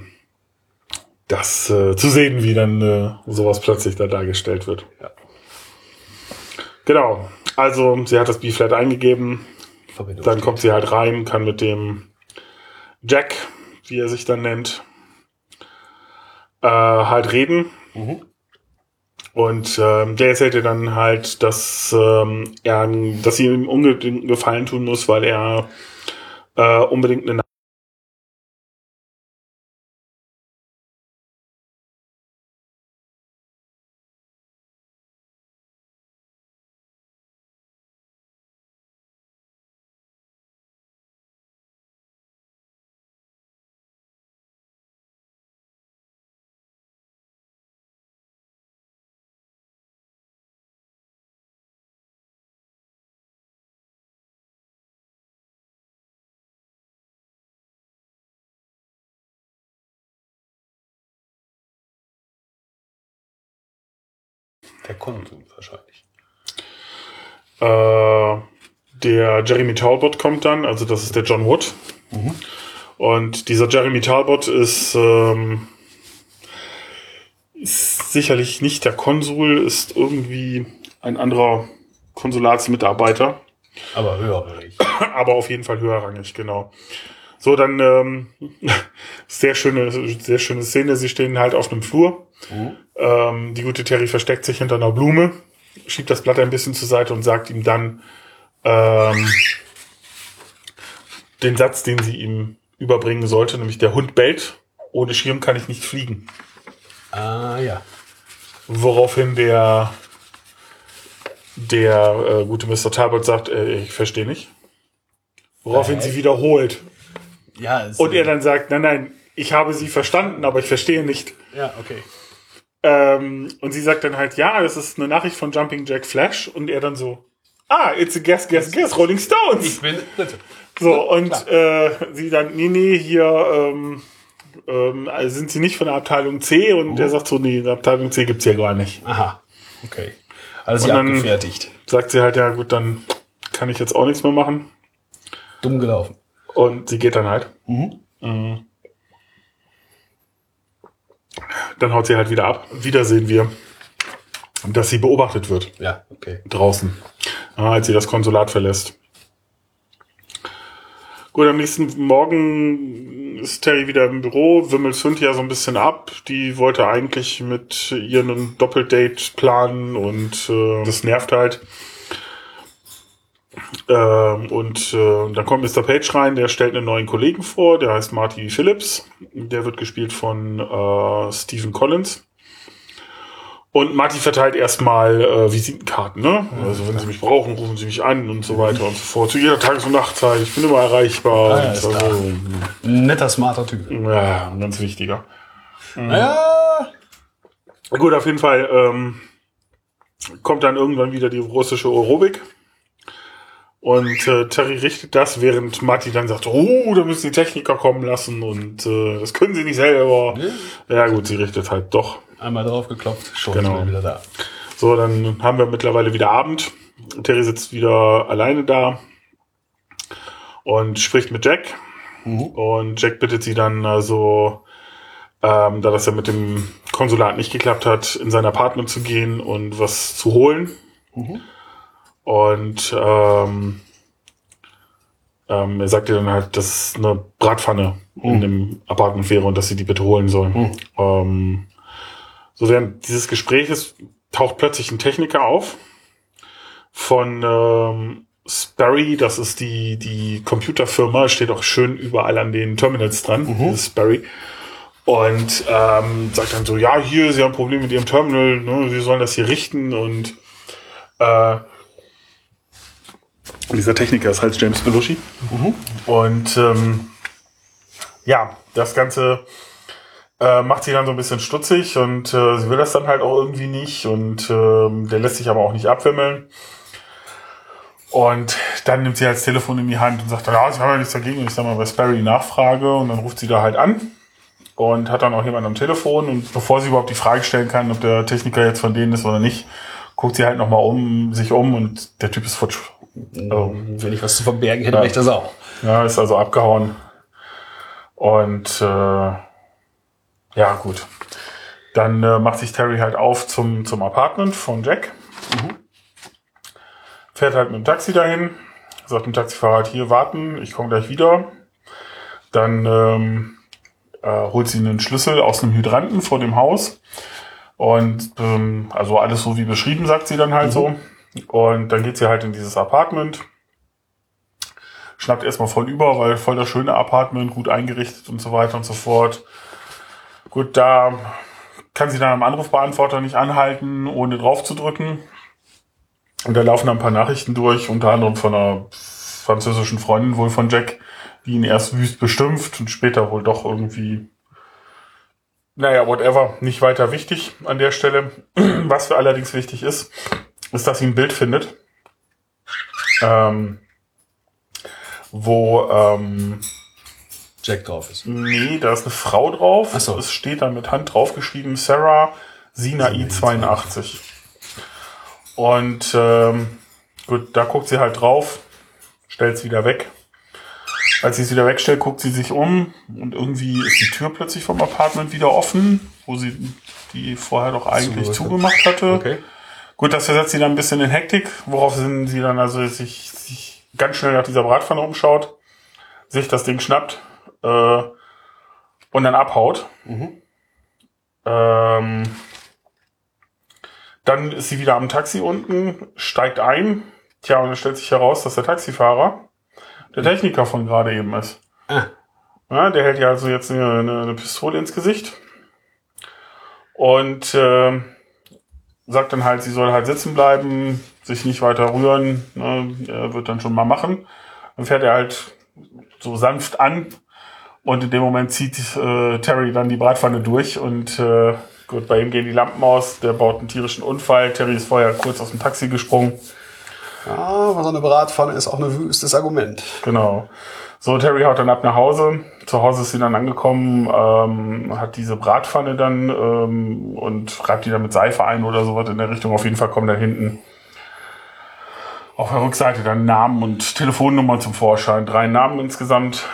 das äh, zu sehen, wie dann äh, sowas plötzlich da dargestellt wird. Ja. Genau. Also sie hat das B-Flat eingegeben, Verbindung dann kommt sie halt rein, kann mit dem Jack, wie er sich dann nennt, äh, halt reden. Mhm. Und ähm, der erzählt ihr dann halt, dass ähm, er, dass sie ihm unbedingt einen Gefallen tun muss, weil er äh, unbedingt eine Der Konsum wahrscheinlich. Äh, der Jeremy Talbot kommt dann, also das ist der John Wood. Und dieser Jeremy Talbot ist, ähm, ist sicherlich nicht der Konsul, ist irgendwie ein anderer Konsulatsmitarbeiter, Aber höherrangig. aber auf jeden Fall höherrangig, genau. So, dann ähm, sehr schöne, sehr schöne Szene. Sie stehen halt auf einem Flur. Ähm, die gute Terry versteckt sich hinter einer Blume, schiebt das Blatt ein bisschen zur Seite und sagt ihm dann ähm, den Satz, den sie ihm überbringen sollte, nämlich der Hund bellt. Ohne Schirm kann ich nicht fliegen. Ah ja. Woraufhin der der äh, gute Mr. Talbot sagt, äh, ich verstehe nicht. Woraufhin Äh? sie wiederholt. Ja, Und er dann sagt, nein, nein, ich habe sie verstanden, aber ich verstehe nicht. Ja, okay. Ähm, und sie sagt dann halt, ja, das ist eine Nachricht von Jumping Jack Flash. Und er dann so, ah, it's a guess, guess, guess, Rolling Stones. Ich bin bitte. So, und äh, sie dann, nee, nee, hier ähm, ähm, also sind sie nicht von der Abteilung C. Und er sagt so, nee, Abteilung C gibt's hier gar nicht. Aha. Okay. Also Und dann- abgefertigt. Sagt sie halt, ja gut, dann kann ich jetzt auch nichts mehr machen. Dumm gelaufen. Und sie geht dann halt. Mhm. Mhm. Dann haut sie halt wieder ab. Wieder sehen wir, dass sie beobachtet wird Ja, okay. draußen, ja, als sie das Konsulat verlässt. Gut, am nächsten Morgen ist Terry wieder im Büro, wimmelt Cynthia so ein bisschen ab. Die wollte eigentlich mit ihr einen Doppeldate planen und äh, das nervt halt. Ähm, und äh, dann kommt Mr. Page rein, der stellt einen neuen Kollegen vor, der heißt Marty Phillips. Der wird gespielt von äh, Stephen Collins. Und Marty verteilt erstmal äh, Visitenkarten, ne? Also wenn Sie mich brauchen, rufen Sie mich an und so weiter und so fort. Zu jeder Tages- und Nachtzeit, ich bin immer erreichbar. Ah, ja, ist so. klar. Netter, smarter Typ. Ja, ein ganz wichtiger. Naja. Gut, auf jeden Fall ähm, kommt dann irgendwann wieder die russische Aerobik. Und äh, Terry richtet das, während Marty dann sagt, oh, da müssen die Techniker kommen lassen und äh, das können sie nicht selber. Ja gut, sie richtet halt doch. Einmal drauf geklopft, schon Genau. wieder da. So, dann haben wir mittlerweile wieder Abend. Terry sitzt wieder alleine da. und spricht mit Jack. Und Jack bittet sie dann also, ähm, da das ja mit dem Konsulat nicht geklappt hat, in sein Apartment zu gehen und was zu holen. Und ähm, ähm, er sagt ihr dann halt, dass eine Bratpfanne in dem Apartment wäre und dass sie die bitte holen sollen. Ähm, so während dieses Gespräches taucht plötzlich ein Techniker auf von ähm, Sperry, das ist die, die Computerfirma, steht auch schön überall an den Terminals dran, dieses Sperry. Und ähm, sagt dann so, ja, hier, Sie haben ein Problem mit Ihrem Terminal, ne, Sie sollen das hier richten. Und äh, dieser Techniker ist halt James Belushi. Und ähm, ja, das Ganze äh, macht sie dann so ein bisschen stutzig und äh, sie will das dann halt auch irgendwie nicht und ähm, der lässt sich aber auch nicht abwimmeln. Und dann nimmt sie halt das Telefon in die Hand und sagt ja, sie haben ja nichts dagegen, wenn ich dann mal bei Sperry nachfrage und dann ruft sie da halt an und hat dann auch jemanden am Telefon und bevor sie überhaupt die Frage stellen kann, ob der Techniker jetzt von denen ist oder nicht, guckt sie halt nochmal um, sich um und der Typ ist futsch. Also, Wenn ich was zu verbergen hätte, Ja. wäre ich das auch. ja, ist also abgehauen. Und äh, ja, gut. Dann äh, macht sich Terry halt auf zum, zum Apartment von Jack. Fährt halt mit dem Taxi dahin. Sagt dem Taxifahrer halt hier warten, ich komme gleich wieder. Dann ähm, äh, holt sie einen Schlüssel aus einem Hydranten vor dem Haus. Und ähm, also alles so wie beschrieben, sagt sie dann halt so. Und dann geht sie halt in dieses Apartment schnappt erstmal voll über, weil voll das schöne Apartment, gut eingerichtet und so weiter und so fort. Gut, da kann sie dann am Anrufbeantworter nicht anhalten, ohne drauf zu drücken. Und da laufen dann ein paar Nachrichten durch, unter anderem von einer französischen Freundin wohl von Jack, die ihn erst wüst beschimpft und später wohl doch irgendwie, naja, whatever, nicht weiter wichtig an der Stelle. Was für allerdings wichtig ist, ist, dass sie ein Bild findet. Ähm, wo ähm, Jack drauf ist. nee, da ist eine Frau drauf. Ach so. Es steht da mit Hand draufgeschrieben, Sarah Sinai 82. Und ähm, gut, da guckt sie halt drauf, stellt es wieder weg. Als sie es wieder wegstellt, guckt sie sich um und irgendwie ist die Tür plötzlich vom Apartment wieder offen, wo sie die vorher doch eigentlich Zugemacht zugemacht hatte. Okay. Gut, das versetzt sie dann ein bisschen in Hektik, worauf sie dann also sich, sich ganz schnell nach dieser Bratpfanne umschaut, sich das Ding schnappt äh, und dann abhaut. Ähm, dann ist sie wieder am Taxi unten, steigt ein. Tja, und dann stellt sich heraus, dass der Taxifahrer der Techniker von gerade eben ist. Ah. Ja, der hält ja also jetzt eine, eine, eine Pistole ins Gesicht. Und ähm, sagt dann halt, sie soll halt sitzen bleiben, sich nicht weiter rühren, ne, er wird dann schon mal machen. Dann fährt er halt so sanft an und in dem Moment zieht äh, Terry dann die Bratpfanne durch und äh, gut, bei ihm gehen die Lampen aus, der baut einen tierischen Unfall, Terry ist vorher kurz aus dem Taxi gesprungen. Ja, aber so eine Bratpfanne ist auch ein wüstes Argument. Genau. So, Terry haut dann ab nach Hause. Zu Hause ist sie dann angekommen, ähm, hat diese Bratpfanne dann ähm, und reibt die dann mit Seife ein oder sowas in der Richtung. Auf jeden Fall kommen dann hinten auf der Rückseite dann Namen und Telefonnummern zum Vorschein. Drei Namen insgesamt.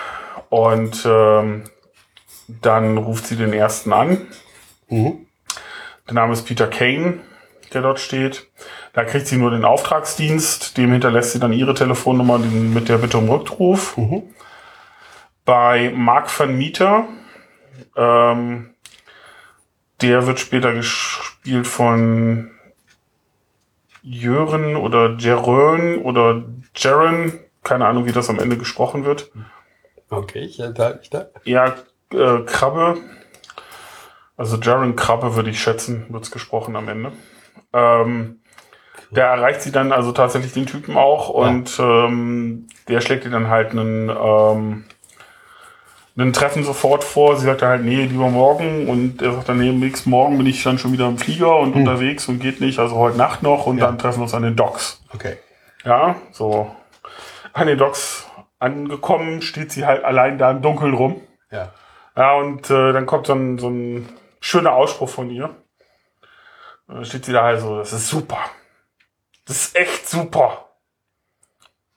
Und ähm, dann ruft sie den ersten an. Der Name ist Peter Kane, der dort steht. Da kriegt sie nur den Auftragsdienst, dem hinterlässt sie dann ihre Telefonnummer mit der Bitte um Rückruf. Bei Mark van Mieter, ähm, der wird später gespielt von Jören oder Jerön oder Jaren, keine Ahnung, wie das am Ende gesprochen wird. Okay, ich enthalte mich da. Ja, äh, Krabbe. Also Jaren Krabbe würde ich schätzen, wird's gesprochen am Ende. Ähm, der erreicht sie dann also tatsächlich den Typen auch und ähm, der schlägt ihr dann halt einen, ähm, einen Treffen sofort vor. Sie sagt dann halt, nee, lieber morgen und er sagt dann, nee, nächsten Morgen bin ich dann schon wieder im Flieger und unterwegs und geht nicht, also heute Nacht noch und Ja. dann treffen wir uns an den Docks. Okay. Ja, so an den Docks angekommen, steht sie halt allein da im Dunkeln rum. Ja. Ja, und äh, dann kommt so ein, so ein schöner Ausspruch von ihr. Da steht sie da halt so, das ist super. Das ist echt super.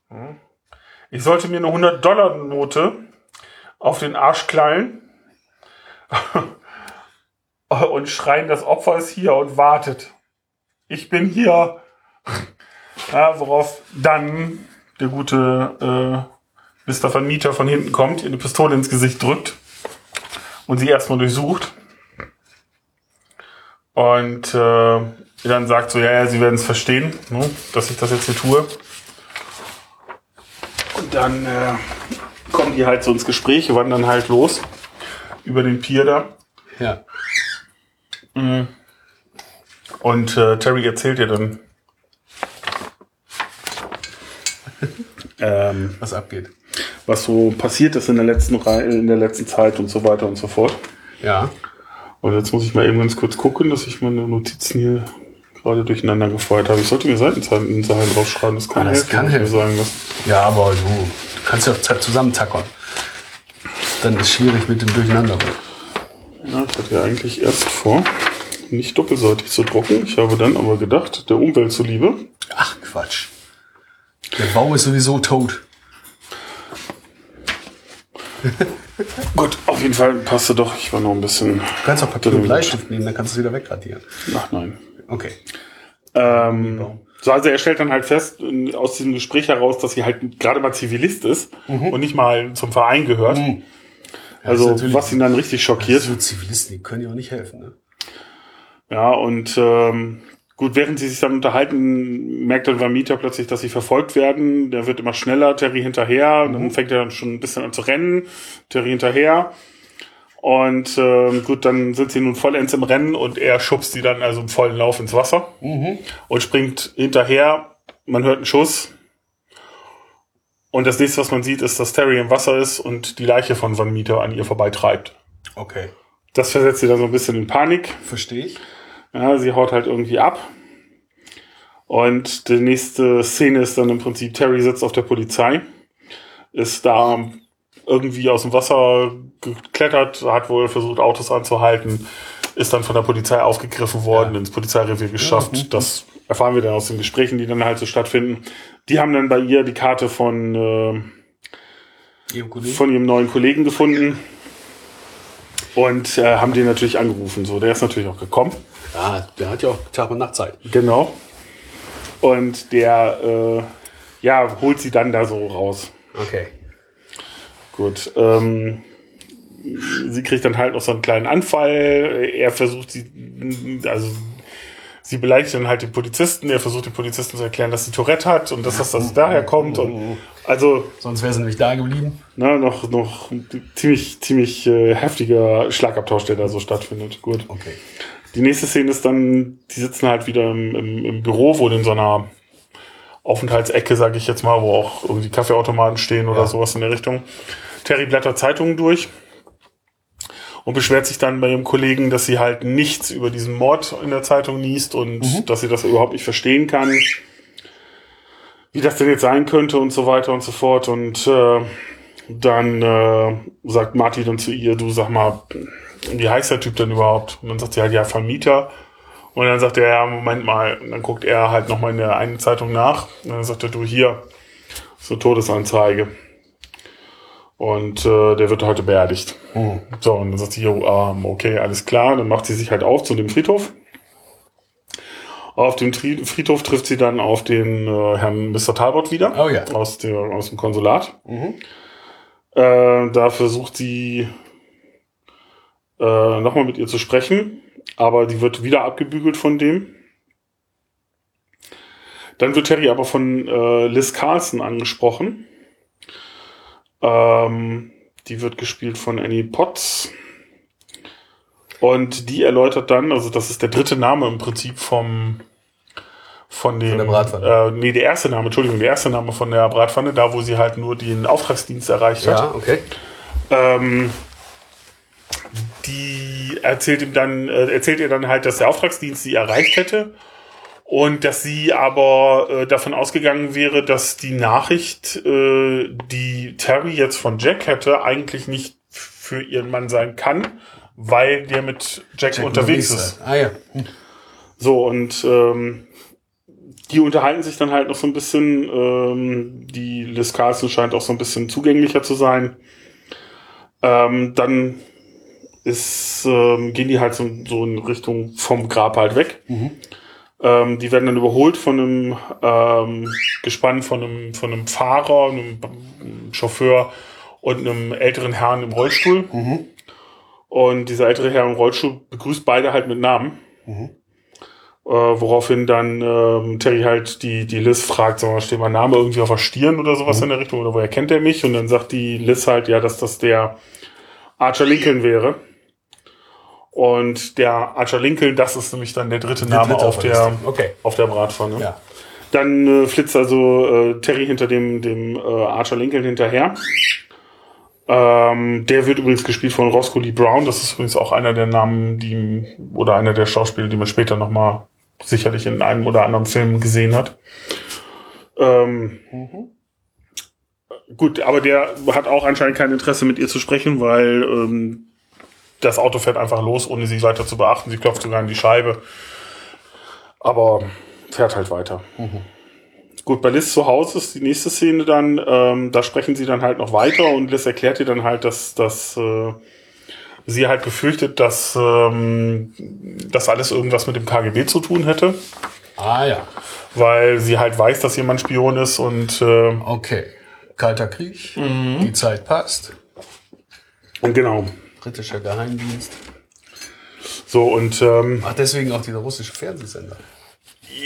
Hm. ich sollte mir eine 100-Dollar-Note auf den Arsch knallen und schreien, das Opfer ist hier und wartet. Ich bin hier. Ja, worauf dann der gute äh, Mr. Vermieter von hinten kommt, ihr eine Pistole ins Gesicht drückt und sie erstmal durchsucht. Und äh, dann sagt so, ja, ja, sie werden es verstehen, ne, dass ich das jetzt hier tue. Und dann äh, kommen die halt so ins Gespräch, wandern halt los über den Pier da. Ja. Und äh, Terry erzählt ihr dann, ähm, Was abgeht. was so passiert ist in der letzten Rei- in der letzten Zeit und so weiter und so fort. Ja. Und jetzt muss ich mal eben ganz kurz gucken, dass ich meine Notizen hier gerade durcheinander gefeuert habe. Ich sollte mir Seitenzahlen Zahlen draufschreiben, das kann Ah, das helfen, kann muss ich helfen. sagen. Das, Ja, aber du, du kannst ja auch Zeit zusammen tackern. Dann ist schwierig mit dem Durcheinander. ja, ich hatte ja eigentlich erst vor, nicht doppelseitig zu drucken. Ich habe dann aber gedacht, der Umwelt zuliebe, Ach, Quatsch. Der Baum ist sowieso tot. Gut, auf jeden Fall passte doch. Ich war noch ein bisschen. Du kannst auch Papier und Bleistift nehmen, dann kannst du es wieder wegradieren. Ach nein. Okay. Ähm, so, also er stellt dann halt fest, aus diesem Gespräch heraus, dass sie halt gerade mal Zivilist ist und nicht mal zum Verein gehört. ist Also, was ihn dann richtig schockiert. So Zivilisten, die können ja auch nicht helfen. Ne? Ja, und ähm, gut, während sie sich dann unterhalten, merkt dann Vamita plötzlich, dass sie verfolgt werden. Der wird immer schneller, Terry hinterher. Und dann fängt er dann schon ein bisschen an zu rennen, Terry hinterher. Und ähm, gut, dann sind sie nun vollends im Rennen und er schubst sie dann also im vollen Lauf ins Wasser und springt hinterher. Man hört einen Schuss. Und das nächste, was man sieht, ist, dass Terry im Wasser ist und die Leiche von Van Meter an ihr vorbeitreibt. Okay. Das versetzt sie dann so ein bisschen in Panik. Verstehe ich. Ja, sie haut halt irgendwie ab. Und die nächste Szene ist dann im Prinzip, Terry sitzt auf der Polizei, ist da irgendwie aus dem Wasser geklettert, hat wohl versucht, Autos anzuhalten, ist dann von der Polizei aufgegriffen worden, ins Polizeirevier geschafft. Das erfahren wir dann aus den Gesprächen, die dann halt so stattfinden. Die haben dann bei ihr die Karte von, äh, Ihr Kollege? von ihrem neuen Kollegen gefunden und äh, haben den natürlich angerufen. So, der ist natürlich auch gekommen. Ja, der hat ja auch Tag und Nachtzeit. Genau. Und der, äh, ja, holt sie dann da so raus. Okay. Gut. Ähm, sie kriegt dann halt noch so einen kleinen Anfall. Er versucht sie, also sie beleidigt dann halt den Polizisten. Er versucht den Polizisten zu erklären, dass sie Tourette hat und dass das, das daher kommt. Und also Sonst wäre sie nämlich da geblieben. ne, noch noch ziemlich ziemlich äh, heftiger Schlagabtausch, der da so stattfindet. Gut. Okay. Die nächste Szene ist dann, die sitzen halt wieder im, im, im Büro, wohl in so einer Aufenthaltsecke, sage ich jetzt mal, wo auch irgendwie Kaffeeautomaten stehen oder Ja. sowas in der Richtung. Terry blättert Zeitungen durch und beschwert sich dann bei ihrem Kollegen, dass sie halt nichts über diesen Mord in der Zeitung liest und dass sie das überhaupt nicht verstehen kann, wie das denn jetzt sein könnte und so weiter und so fort. Und äh, dann äh, sagt Marty dann zu ihr, du sag mal, wie heißt der Typ denn überhaupt? Und dann sagt sie halt, ja, Vermieter. Und dann sagt er, ja, Moment mal. Und dann guckt er halt nochmal in der einen Zeitung nach. Und dann sagt er, du, hier, so Todesanzeige. Und äh, der wird heute beerdigt. So, und dann sagt sie, jo, ähm, okay, alles klar. Dann macht sie sich halt auf zu dem Friedhof. Auf dem Tri Friedhof trifft sie dann auf den äh, Herrn Mr. Talbot wieder. Oh ja. Aus, der, aus dem Konsulat. Äh, da versucht sie äh, nochmal mit ihr zu sprechen, aber die wird wieder abgebügelt von dem. Dann wird Terry aber von äh, Liz Carlson angesprochen. Ähm, die wird gespielt von Annie Potts. Und die erläutert dann, also das ist der dritte Name im Prinzip vom von dem der Bratpfanne. Äh, nee, der erste Name, Entschuldigung, der erste Name von der Bratpfanne, da wo sie halt nur den Auftragsdienst erreicht hat. Ja, okay. Ähm, die erzählt ihm dann, äh, erzählt ihr dann halt, dass der Auftragsdienst sie erreicht hätte und dass sie aber äh, davon ausgegangen wäre, dass die Nachricht, äh, die Terry jetzt von Jack hätte, eigentlich nicht für ihren Mann sein kann, weil der mit Jack, unterwegs ist. Ah ja. So, und ähm, die unterhalten sich dann halt noch so ein bisschen. Ähm, die Liz Carlson scheint auch so ein bisschen zugänglicher zu sein. Ähm, dann ist, ähm, gehen die halt so, so in Richtung vom Grab halt weg. Ähm, die werden dann überholt von einem ähm, Gespann von einem, von einem Fahrer, einem, Chauffeur und einem älteren Herrn im Rollstuhl. Und dieser ältere Herr im Rollstuhl begrüßt beide halt mit Namen. Äh, woraufhin dann ähm, Terry halt die, die Liz fragt, sag mal, steht mein Name irgendwie auf der Stirn oder sowas in der Richtung oder woher kennt er mich? Und dann sagt die Liz halt, ja, dass das der Archer Lincoln wäre. Und der Archer Lincoln, das ist nämlich dann der dritte Name dritte auf der der. Okay. auf der Bratpfanne. Ja. Dann äh, flitzt also äh, Terry hinter dem, dem äh, Archer Lincoln hinterher. Ähm, der wird übrigens gespielt von Roscoe Lee Brown. Das ist übrigens auch einer der Namen, die oder einer der Schauspieler, die man später nochmal sicherlich in einem oder anderen Film gesehen hat. Ähm, Gut, aber der hat auch anscheinend kein Interesse mit ihr zu sprechen, weil ähm, das Auto fährt einfach los, ohne sie weiter zu beachten. Sie klopft sogar in die Scheibe. Aber fährt halt weiter. Gut, bei Liz zu Hause ist die nächste Szene dann, ähm, da sprechen sie dann halt noch weiter und Liz erklärt ihr dann halt, dass, dass äh, sie halt befürchtet, dass ähm, das alles irgendwas mit dem KGB zu tun hätte, Ah ja. weil sie halt weiß, dass jemand Spion ist und, äh, Okay. Kalter Krieg. Die Zeit passt. und genau. Britischer Geheimdienst. So und ähm, Ach, deswegen auch dieser russische Fernsehsender.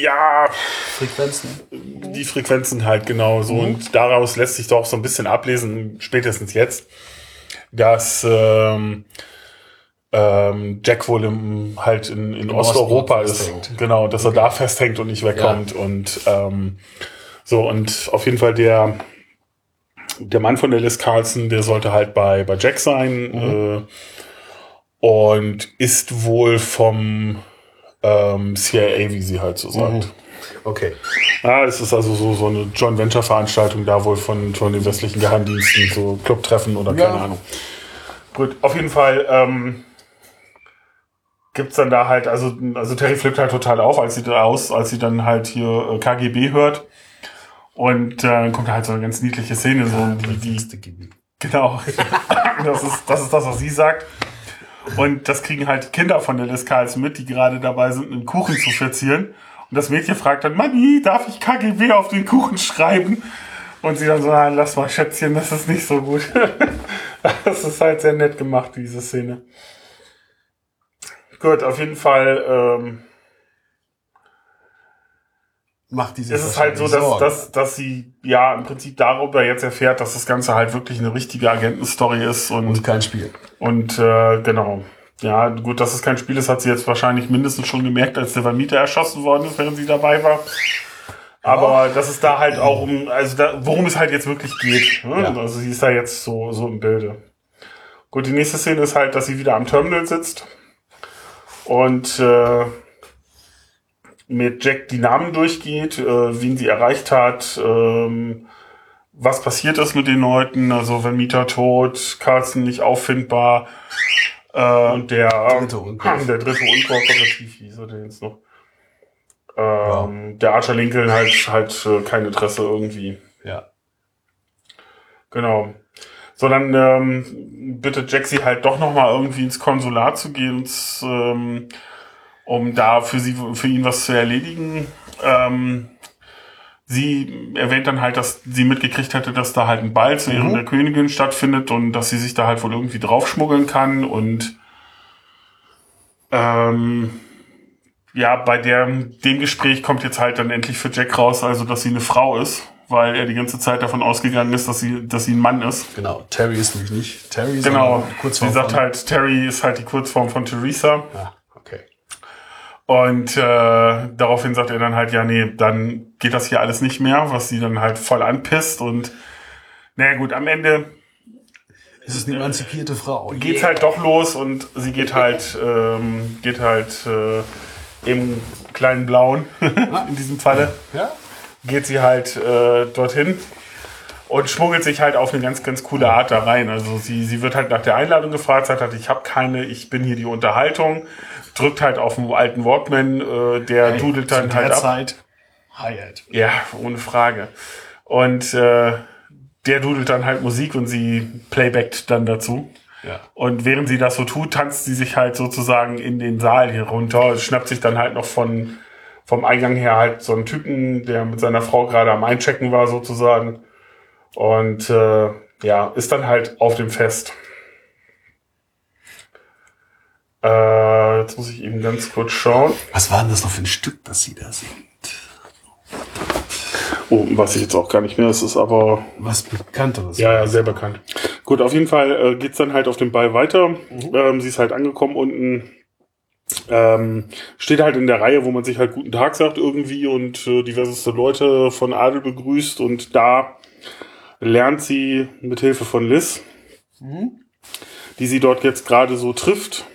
ja, Frequenzen. die Frequenzen halt genau so und daraus lässt sich doch so ein bisschen ablesen, spätestens jetzt, dass ähm, ähm, Jack wohl im, halt in, in Osteuropa Ostblock ist. festhängt. Genau, dass er da festhängt und nicht wegkommt. Und ähm, so, und auf jeden Fall der, der Mann von Liz Carlson, der sollte halt bei, bei Jack sein äh, und ist wohl vom ähm, CIA, wie sie halt so sagt. Okay. Ja, es ist also so, so eine Joint Venture Veranstaltung da wohl von, von den westlichen Geheimdiensten, so Clubtreffen oder keine Ja. Ahnung. Gut, auf jeden Fall ähm, gibt's dann da halt, also, also Terry flippt halt total auf, als sie da aus, als sie dann halt hier äh, KGB hört. Und äh, dann kommt halt so eine ganz niedliche Szene, so die, die, Genau. das, ist, das ist das, was sie sagt. Und das kriegen halt die Kinder von der Liz Carlson mit, die gerade dabei sind, einen Kuchen zu verzieren. Und das Mädchen fragt dann, Mami, darf ich KGB auf den Kuchen schreiben? Und sie dann so, ah, lass mal, Schätzchen, das ist nicht so gut. das ist halt sehr nett gemacht, diese Szene. Gut, auf jeden Fall ähm, Macht diese ist es halt so, dass, dass, dass sie ja im Prinzip darüber jetzt erfährt, dass das Ganze halt wirklich eine richtige Agentenstory ist und Und kein Spiel. Und äh, genau. Ja, gut, dass es kein Spiel ist, hat sie jetzt wahrscheinlich mindestens schon gemerkt, als der Vermieter erschossen worden ist, während sie dabei war. Aber dass es da halt auch um, also da, worum es halt jetzt wirklich geht. Ne? Ja. Also sie ist da jetzt so, so im Bilde. Gut, die nächste Szene ist halt, dass sie wieder am Terminal sitzt und äh, mit Jack die Namen durchgeht, äh, wen sie erreicht hat, ähm, was passiert ist mit den Leuten, also wenn Mieter tot, Carlson nicht auffindbar äh, und der Dritte Unkooperativ. der dritte Unkooperativ, wie er denn jetzt noch? Ähm, Der Archer Lincoln halt halt äh, kein Interesse irgendwie. Ja. Genau. So, dann ähm, bittet Jack sie halt doch nochmal irgendwie ins Konsulat zu gehen, ins, ähm, um da für sie, für ihn was zu erledigen. Ähm, sie erwähnt dann halt, dass sie mitgekriegt hätte, dass da halt ein Ball zu Ehren der Königin stattfindet und dass sie sich da halt wohl irgendwie draufschmuggeln kann und ähm, ja, bei der, dem Gespräch kommt jetzt halt dann endlich für Jack raus, also dass sie eine Frau ist, weil er die ganze Zeit davon ausgegangen ist, dass sie, dass sie ein Mann ist. Genau. Terry ist nämlich nicht Terry, Genau. sondern kurz Sie sagt halt, Terry ist halt die Kurzform von Theresa. Okay. Und äh, daraufhin sagt er dann halt, ja, nee, dann geht das hier alles nicht mehr, was sie dann halt voll anpisst. Und naja gut, am Ende Es ist eine emanzipierte Frau. geht's halt doch los und sie geht halt, ähm, geht halt äh, im kleinen Blauen in diesem Falle. Ja? geht sie halt äh, dorthin und schmuggelt sich halt auf eine ganz, ganz coole Art da rein. Also sie, sie wird halt nach der Einladung gefragt, sagt halt, ich habe keine, ich bin hier die Unterhaltung, drückt halt auf den alten Walkman, äh, der dudelt Zu dann halt ab. Zeit Hi-Hat. Ja, ohne Frage. Und äh, der dudelt dann halt Musik und sie playbackt dann dazu. Ja. Und während sie das so tut, tanzt sie sich halt sozusagen in den Saal hier runter, schnappt sich dann halt noch von vom Eingang her halt so einen Typen, der mit seiner Frau gerade am Einchecken war sozusagen. Und äh, ja, ist dann halt auf dem Fest. Äh, jetzt muss ich eben ganz kurz schauen. Was war denn das noch für ein Stück, das sie da singt? Oh, weiß ich jetzt auch gar nicht mehr. Es ist aber Was Bekannteres. Ja, ja, sehr bekannt. Gut, auf jeden Fall äh, geht's dann halt auf dem Ball weiter. Ähm, sie ist halt angekommen unten. Ähm, steht halt in der Reihe, wo man sich halt guten Tag sagt irgendwie und äh, diverseste Leute von Adel begrüßt und da lernt sie mit Hilfe von Liz, die sie dort jetzt gerade so trifft,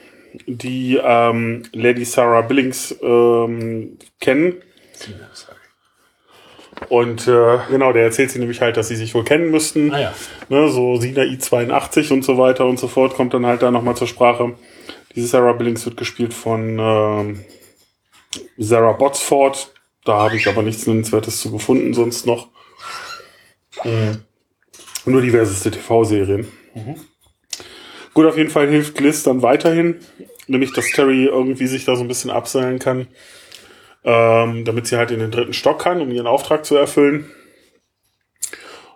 die ähm, Lady Sarah Billings ähm, kennen. Und äh, genau, der erzählt sie nämlich halt, dass sie sich wohl kennen müssten. Ah ja. Ne, so Sina I82 und so weiter und so fort kommt dann halt da nochmal zur Sprache. Diese Sarah Billings wird gespielt von ähm, Sarah Botsford. Da habe ich aber nichts Nennenswertes zu gefunden, sonst noch. Mhm. Nur diverseste TV-Serien. Gut, auf jeden Fall hilft Liz dann weiterhin, nämlich dass Terry irgendwie sich da so ein bisschen abseilen kann, ähm, damit sie halt in den dritten Stock kann, um ihren Auftrag zu erfüllen.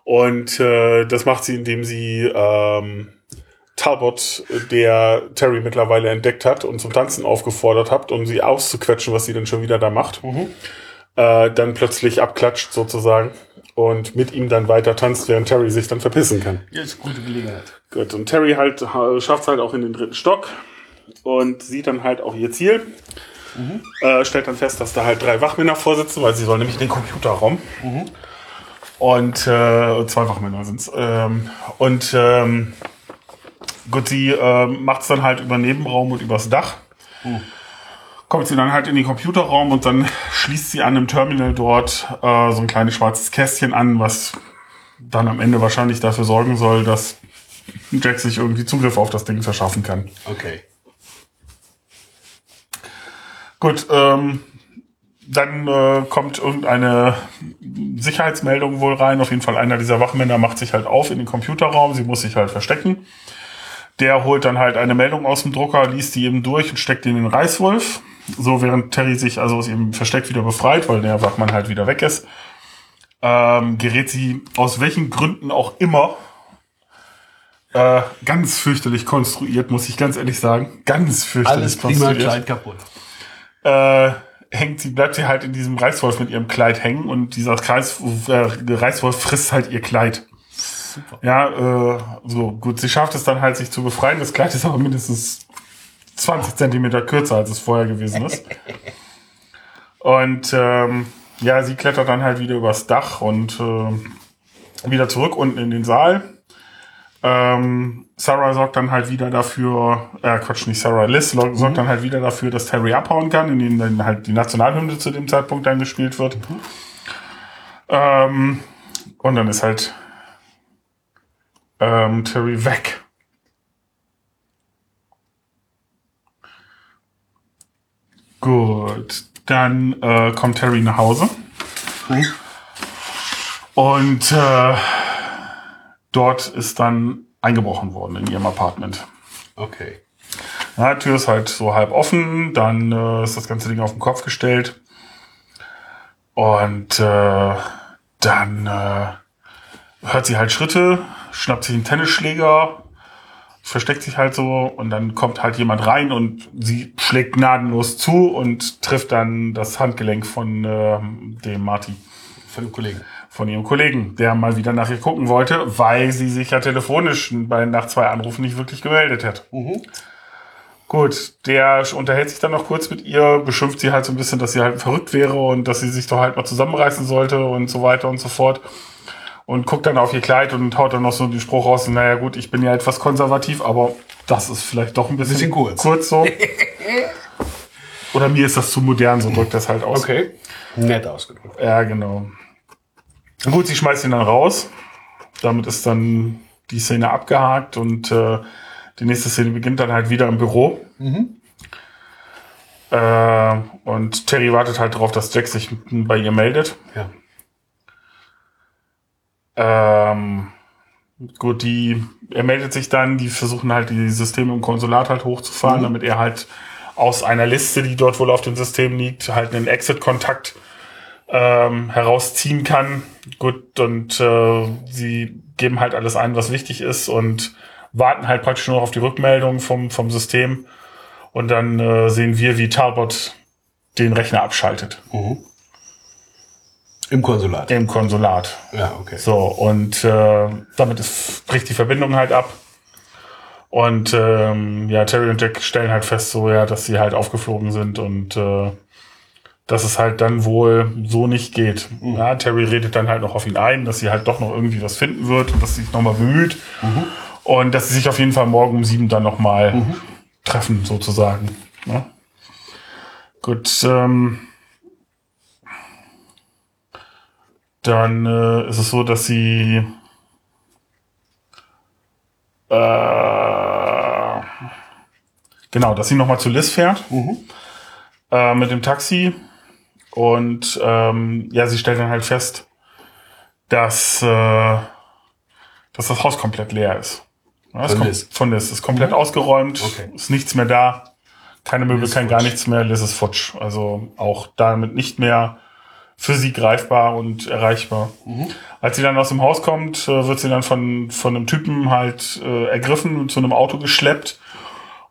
Und äh, das macht sie, indem sie ähm, Talbot, der Terry mittlerweile entdeckt hat und zum Tanzen aufgefordert hat, um sie auszuquetschen, was sie denn schon wieder da macht, äh, dann plötzlich abklatscht sozusagen und mit ihm dann weiter tanzt, während Terry sich dann verpissen kann. Ja, ist eine gute Gelegenheit. Gut, und Terry halt schafft halt auch in den dritten Stock und sieht dann halt auch ihr Ziel. Äh, stellt dann fest, dass da halt drei Wachmänner vorsitzen, weil sie soll nämlich in den Computerraum. Und äh, zwei Wachmänner sind's. Ähm, und ähm, gut, sie äh, macht's dann halt über Nebenraum und übers Dach. Kommt sie dann halt in den Computerraum und dann schließt sie an einem Terminal dort äh, so ein kleines schwarzes Kästchen an, was dann am Ende wahrscheinlich dafür sorgen soll, dass Jack sich irgendwie Zugriff auf das Ding verschaffen kann. Okay. Gut, ähm, dann äh, kommt irgendeine Sicherheitsmeldung wohl rein. Auf jeden Fall einer dieser Wachmänner macht sich halt auf in den Computerraum. Sie muss sich halt verstecken. Der holt dann halt eine Meldung aus dem Drucker, liest die eben durch und steckt die in den Reißwolf. So während Terry sich also aus ihrem Versteck wieder befreit, weil der Wachmann halt wieder weg ist, ähm, gerät sie aus welchen Gründen auch immer äh, ganz fürchterlich konstruiert, muss ich ganz ehrlich sagen. Ganz fürchterlich Alles konstruiert Kleid kaputt. äh, hängt sie, bleibt sie halt in diesem Reißwolf mit ihrem Kleid hängen und dieser Kreis, äh, Reißwolf frisst halt ihr Kleid. Super. Ja, äh, so gut, sie schafft es dann halt, sich zu befreien. Das Kleid ist aber mindestens 20 Zentimeter kürzer, als es vorher gewesen ist. Und ähm, ja, sie klettert dann halt wieder übers Dach und äh, wieder zurück unten in den Saal. Ähm, Sarah sorgt dann halt wieder dafür, äh, Quatsch, nicht Sarah, Liz lo- sorgt dann halt wieder dafür, dass Terry abhauen kann, indem dann halt die Nationalhymne zu dem Zeitpunkt dann gespielt wird. Ähm, und dann ist halt ähm, Terry weg. Gut, dann äh, kommt Terry nach Hause. Und äh, dort ist dann eingebrochen worden in ihrem Apartment. Okay. Ja, Tür ist halt so halb offen, dann äh, ist das ganze Ding auf den Kopf gestellt. Und äh, dann äh, hört sie halt Schritte, schnappt sich einen Tennisschläger, versteckt sich halt so und dann kommt halt jemand rein und sie schlägt gnadenlos zu und trifft dann das Handgelenk von äh, dem Marty Von dem Kollegen. von ihrem Kollegen, der mal wieder nach ihr gucken wollte, weil sie sich ja telefonisch bei, nach zwei Anrufen nicht wirklich gemeldet hat. Gut, der unterhält sich dann noch kurz mit ihr, beschimpft sie halt so ein bisschen, dass sie halt verrückt wäre und dass sie sich doch halt mal zusammenreißen sollte und so weiter und so fort. Und guckt dann auf ihr Kleid und haut dann noch so den Spruch raus, naja gut, ich bin ja etwas konservativ, aber das ist vielleicht doch ein bisschen, Bisschen kurz. kurz so. Oder mir ist das zu modern, so drückt das halt aus. Okay. Nett ausgedrückt. Ja, genau. Gut, sie schmeißt ihn dann raus. Damit ist dann die Szene abgehakt und äh, die nächste Szene beginnt dann halt wieder im Büro. Äh, und Terry wartet halt darauf, dass Jack sich bei ihr meldet. Ja. Ähm, gut, die, er meldet sich dann, die versuchen halt die Systeme im Konsulat halt hochzufahren, Mhm. damit er halt aus einer Liste, die dort wohl auf dem System liegt, halt einen Exit-Kontakt ähm, herausziehen kann. Gut, und äh, sie geben halt alles ein, was wichtig ist und warten halt praktisch nur noch auf die Rückmeldung vom, vom System. Und dann äh, sehen wir, wie Talbot den Rechner abschaltet Im Konsulat. im Konsulat. Ja, okay. So, und äh, damit ist, bricht die Verbindung halt ab. Und ähm, ja, Terry und Jack stellen halt fest, so ja, dass sie halt aufgeflogen sind und äh, dass es halt dann wohl so nicht geht. Ja, Terry redet dann halt noch auf ihn ein, dass sie halt doch noch irgendwie was finden wird und dass sie sich nochmal bemüht. Und dass sie sich auf jeden Fall morgen um sieben dann nochmal treffen, sozusagen. Ne? Gut, ähm, dann äh, ist es so, dass sie äh, genau, dass sie nochmal zu Liz fährt äh, mit dem Taxi und ähm, ja, sie stellt dann halt fest, dass, äh, dass das Haus komplett leer ist. Ja, Von Liz? Von Liz. Ist komplett ausgeräumt, Okay. ist nichts mehr da. Keine Möbel, kein gar futsch. nichts mehr. Liz ist futsch. Also auch damit nicht mehr für sie greifbar und erreichbar. Als sie dann aus dem Haus kommt, äh, wird sie dann von, von einem Typen halt äh, ergriffen und zu einem Auto geschleppt.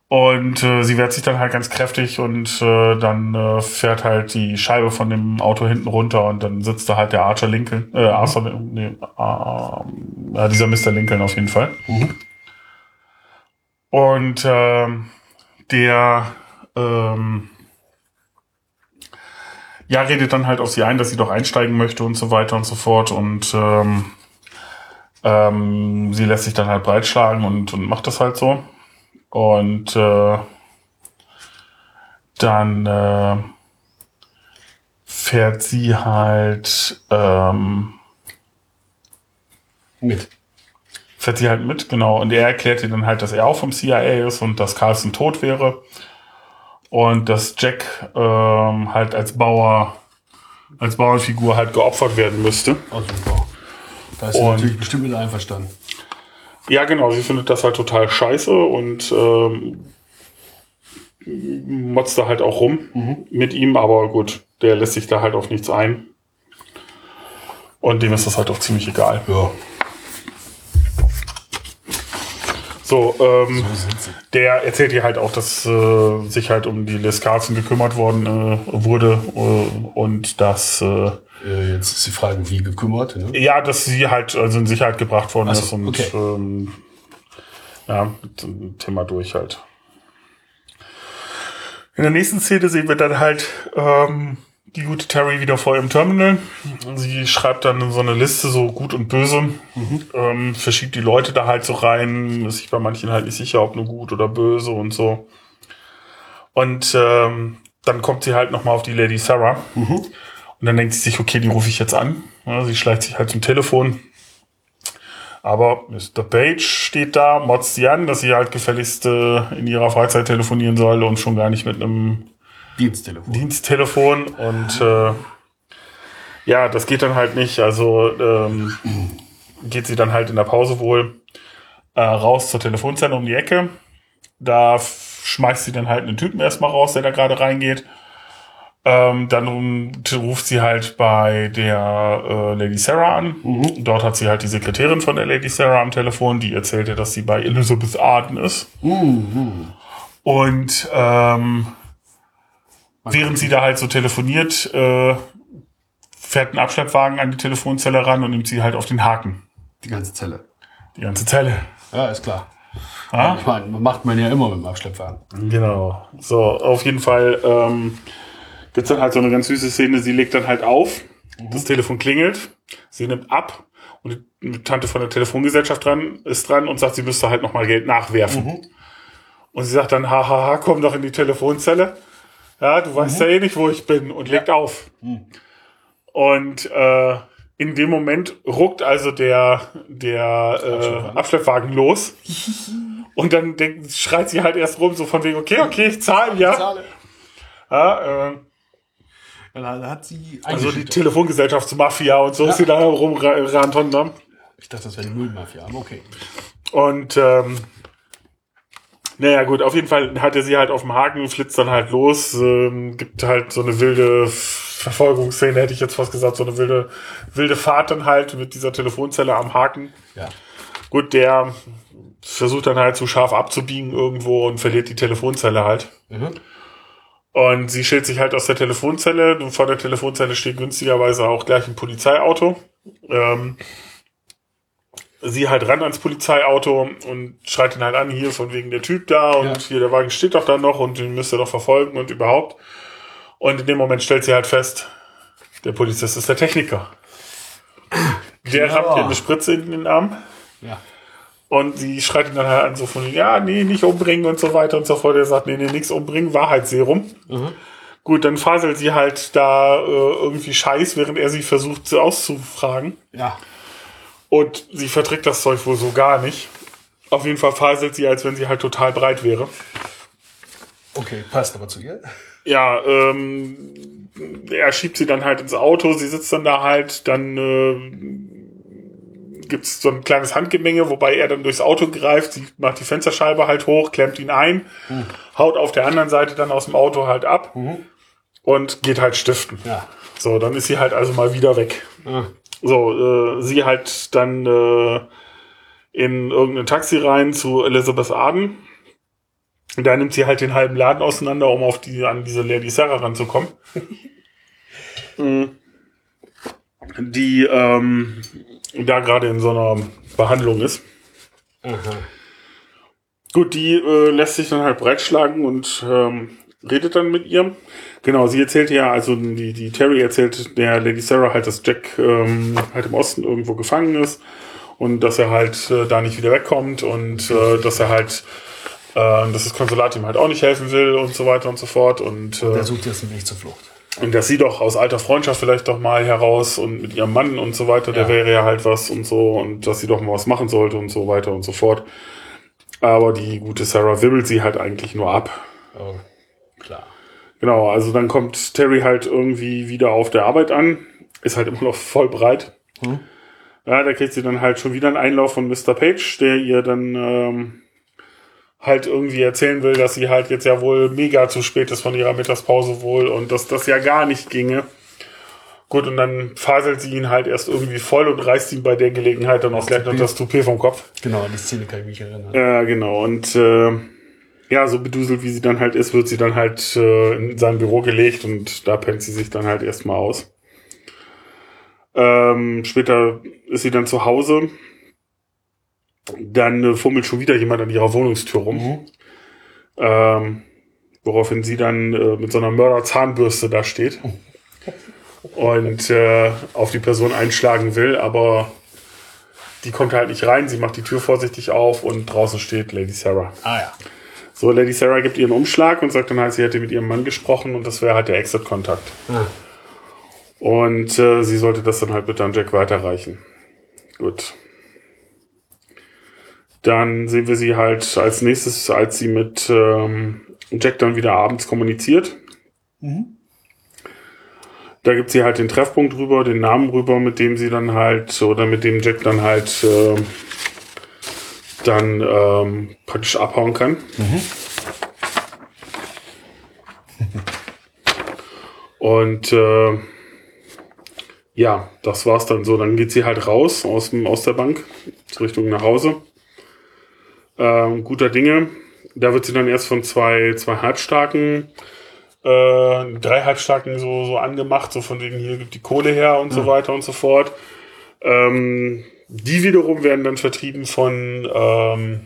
Und äh, sie wehrt sich dann halt ganz kräftig und äh, dann äh, fährt halt die Scheibe von dem Auto hinten runter und dann sitzt da halt der Archer Lincoln, äh, Arthur, nee, äh, dieser Mr. Lincoln auf jeden Fall. Und ähm, der ähm, ja, redet dann halt auf sie ein, dass sie doch einsteigen möchte und so weiter und so fort. Und ähm, ähm, sie lässt sich dann halt breitschlagen und, und macht das halt so. Und äh, dann äh, fährt sie halt ähm, Mit. fährt sie halt mit, genau. Und er erklärt ihr dann halt, dass er auch vom CIA ist und dass Carlson tot wäre. Und dass Jack ähm, halt als Bauer, als Bauernfigur halt geopfert werden müsste. Oh, super. Da ist sie Und- natürlich bestimmt mit einverstanden. Ja, genau, sie findet das halt total scheiße und ähm, motzt da halt auch rum mit ihm, aber gut, der lässt sich da halt auf nichts ein. Und dem ist das halt auch ziemlich egal. Ja. So, ähm, So der erzählt ihr halt auch, dass äh, sich halt um die Les Carlson gekümmert worden äh, wurde äh, und dass äh, Äh, jetzt ist die Frage, wie gekümmert. Ne? ja, dass sie halt also in Sicherheit gebracht worden so, ist und okay. ähm, ja, mit dem Thema durch halt. In der nächsten Szene sehen wir dann halt ähm, die gute Terry wieder vor ihrem Terminal. Sie schreibt dann so eine Liste, so gut und böse, ähm, verschiebt die Leute da halt so rein, ist sich bei manchen halt nicht sicher, ob nur gut oder böse und so. Und ähm, dann kommt sie halt nochmal auf die Lady Sarah. Und dann denkt sie sich, okay, die rufe ich jetzt an. Ja, sie schleicht sich halt zum Telefon. Aber Mr. Page steht da, motzt sie an, dass sie halt gefälligst äh, in ihrer Freizeit telefonieren soll und schon gar nicht mit einem Diensttelefon. Diensttelefon. Und äh, ja, das geht dann halt nicht. Also ähm, geht sie dann halt in der Pause wohl äh, raus zur Telefonzelle um die Ecke. Da schmeißt sie dann halt einen Typen erstmal raus, der da gerade reingeht. Ähm, dann ruft sie halt bei der äh, Lady Sarah an. Dort hat sie halt die Sekretärin von der Lady Sarah am Telefon, die erzählte, dass sie bei Elizabeth Arden ist. Und ähm, während sie da halt so telefoniert, äh, fährt ein Abschleppwagen an die Telefonzelle ran und nimmt sie halt auf den Haken. Die ganze Zelle. Die ganze Zelle. Ja, ist klar. Ah? Ich meine, macht man ja immer mit dem Abschleppwagen. Genau. So, auf jeden Fall ähm, gibt's dann halt so eine ganz süße Szene. Sie legt dann halt auf, das Telefon klingelt, sie nimmt ab und die Tante von der Telefongesellschaft dran ist dran und sagt, sie müsste halt nochmal Geld nachwerfen. Und sie sagt dann, hahaha, komm doch in die Telefonzelle. Ja, du weißt ja eh nicht, wo ich bin und legt auf. Und äh, in dem Moment ruckt also der, der äh, Abschleppwagen los. Und dann denkt, schreit sie halt erst rum, so von wegen, okay, okay, ich zahle, ja. Ja, äh, Ja, da hat sie also die eingeschüchtert. Telefongesellschaftsmafia und so ist sie da rumgerannt und ne? Ich dachte, das wäre die Müllmafia, aber okay. Und ähm, naja gut, auf jeden Fall hat er sie halt auf dem Haken, flitzt dann halt los, ähm, gibt halt so eine wilde Verfolgungsszene, hätte ich jetzt fast gesagt, so eine wilde, wilde Fahrt dann halt mit dieser Telefonzelle am Haken. Ja. Gut, der versucht dann halt so scharf abzubiegen irgendwo und verliert die Telefonzelle halt. Mhm. Und sie schält sich halt aus der Telefonzelle. Und vor der Telefonzelle steht günstigerweise auch gleich ein Polizeiauto. Ähm, sie halt ran ans Polizeiauto und schreit ihn halt an, hier von wegen der Typ da und Ja. hier der Wagen steht doch da noch und den müsst ihr doch verfolgen und überhaupt. Und in dem Moment stellt sie halt fest, der Polizist ist der Techniker. Der Ja. rammt ihr eine Spritze in den Arm. Ja. Und sie schreit ihn dann halt an, so von, ja, nee, nicht umbringen und so weiter und so fort. Er sagt, nee, nee, nichts umbringen, Wahrheitsserum. Mhm. Gut, dann faselt sie halt da äh, irgendwie Scheiß, während er sie versucht auszufragen. Ja. Und sie verträgt das Zeug wohl so gar nicht. Auf jeden Fall faselt sie, als wenn sie halt total breit wäre. Okay, passt aber zu ihr. Ja, ähm, er schiebt sie dann halt ins Auto, sie sitzt dann da halt, dann äh, gibt's so ein kleines Handgemenge, wobei er dann durchs Auto greift, sie macht die Fensterscheibe halt hoch, klemmt ihn ein, haut auf der anderen Seite dann aus dem Auto halt ab und geht halt stiften. Ja. So, dann ist sie halt also mal wieder weg. Ah. So, äh, sie halt dann äh, in irgendein Taxi rein zu Elizabeth Arden. Und da nimmt sie halt den halben Laden auseinander, um auf die, an diese Lady Sarah ranzukommen. Mhm. die ähm, da gerade in so einer Behandlung ist. Aha. Gut, die äh, lässt sich dann halt breitschlagen und ähm, redet dann mit ihr. Genau, sie erzählt ja, also die, die Terry erzählt der Lady Sarah halt, dass Jack ähm, halt im Osten irgendwo gefangen ist und dass er halt äh, da nicht wieder wegkommt und äh, dass er halt, äh, dass das Konsulat ihm halt auch nicht helfen will und so weiter und so fort und äh, Der sucht jetzt einen Weg zur Flucht. und dass sie doch aus alter Freundschaft vielleicht doch mal heraus und mit ihrem Mann und so weiter, der Ja. wäre ja halt was und so und dass sie doch mal was machen sollte und so weiter und so fort. Aber die gute Sarah wibbelt sie halt eigentlich nur ab. Oh, klar. Genau, also dann kommt Terry halt irgendwie wieder auf der Arbeit an, ist halt immer noch voll breit. Hm. Ja, da kriegt sie dann halt schon wieder einen Einlauf von Mr. Page, der ihr dann ähm, halt irgendwie erzählen will, dass sie halt jetzt ja wohl mega zu spät ist von ihrer Mittagspause wohl und dass das ja gar nicht ginge. Gut, und dann faselt sie ihn halt erst irgendwie voll und reißt ihm bei der Gelegenheit dann auch gleich noch das Toupet vom Kopf. Genau, an die Szene kann ich mich erinnern. Ja, genau. Und äh, ja, so beduselt wie sie dann halt ist, wird sie dann halt äh, in sein Büro gelegt und da pennt sie sich dann halt erstmal aus. Ähm, später ist sie dann zu Hause. Dann äh, fummelt schon wieder jemand an ihrer Wohnungstür rum. Mhm. Ähm, woraufhin sie dann äh, mit so einer Mörderzahnbürste da steht und äh, auf die Person einschlagen will, aber die kommt halt nicht rein. Sie macht die Tür vorsichtig auf und draußen steht Lady Sarah. Ah ja. So, Lady Sarah gibt ihren Umschlag und sagt dann halt, sie hätte mit ihrem Mann gesprochen und das wäre halt der Exit-Kontakt. Ah. Und äh, sie sollte das dann halt bitte an Jack weiterreichen. Gut. Dann sehen wir sie halt als nächstes, als sie mit ähm, Jack dann wieder abends kommuniziert. Da gibt sie halt den Treffpunkt rüber, den Namen rüber, mit dem sie dann halt, oder mit dem Jack dann halt äh, dann ähm, praktisch abhauen kann. Und äh, ja, das war's dann so. Dann geht sie halt raus aus, dem, aus der Bank, Richtung nach Hause. Ähm, guter Dinge. Da wird sie dann erst von zwei, zwei Halbstarken, äh, drei Halbstarken so, so angemacht, so von wegen hier gibt die Kohle her und so weiter und so fort. Ähm, die wiederum werden dann vertrieben von, ähm,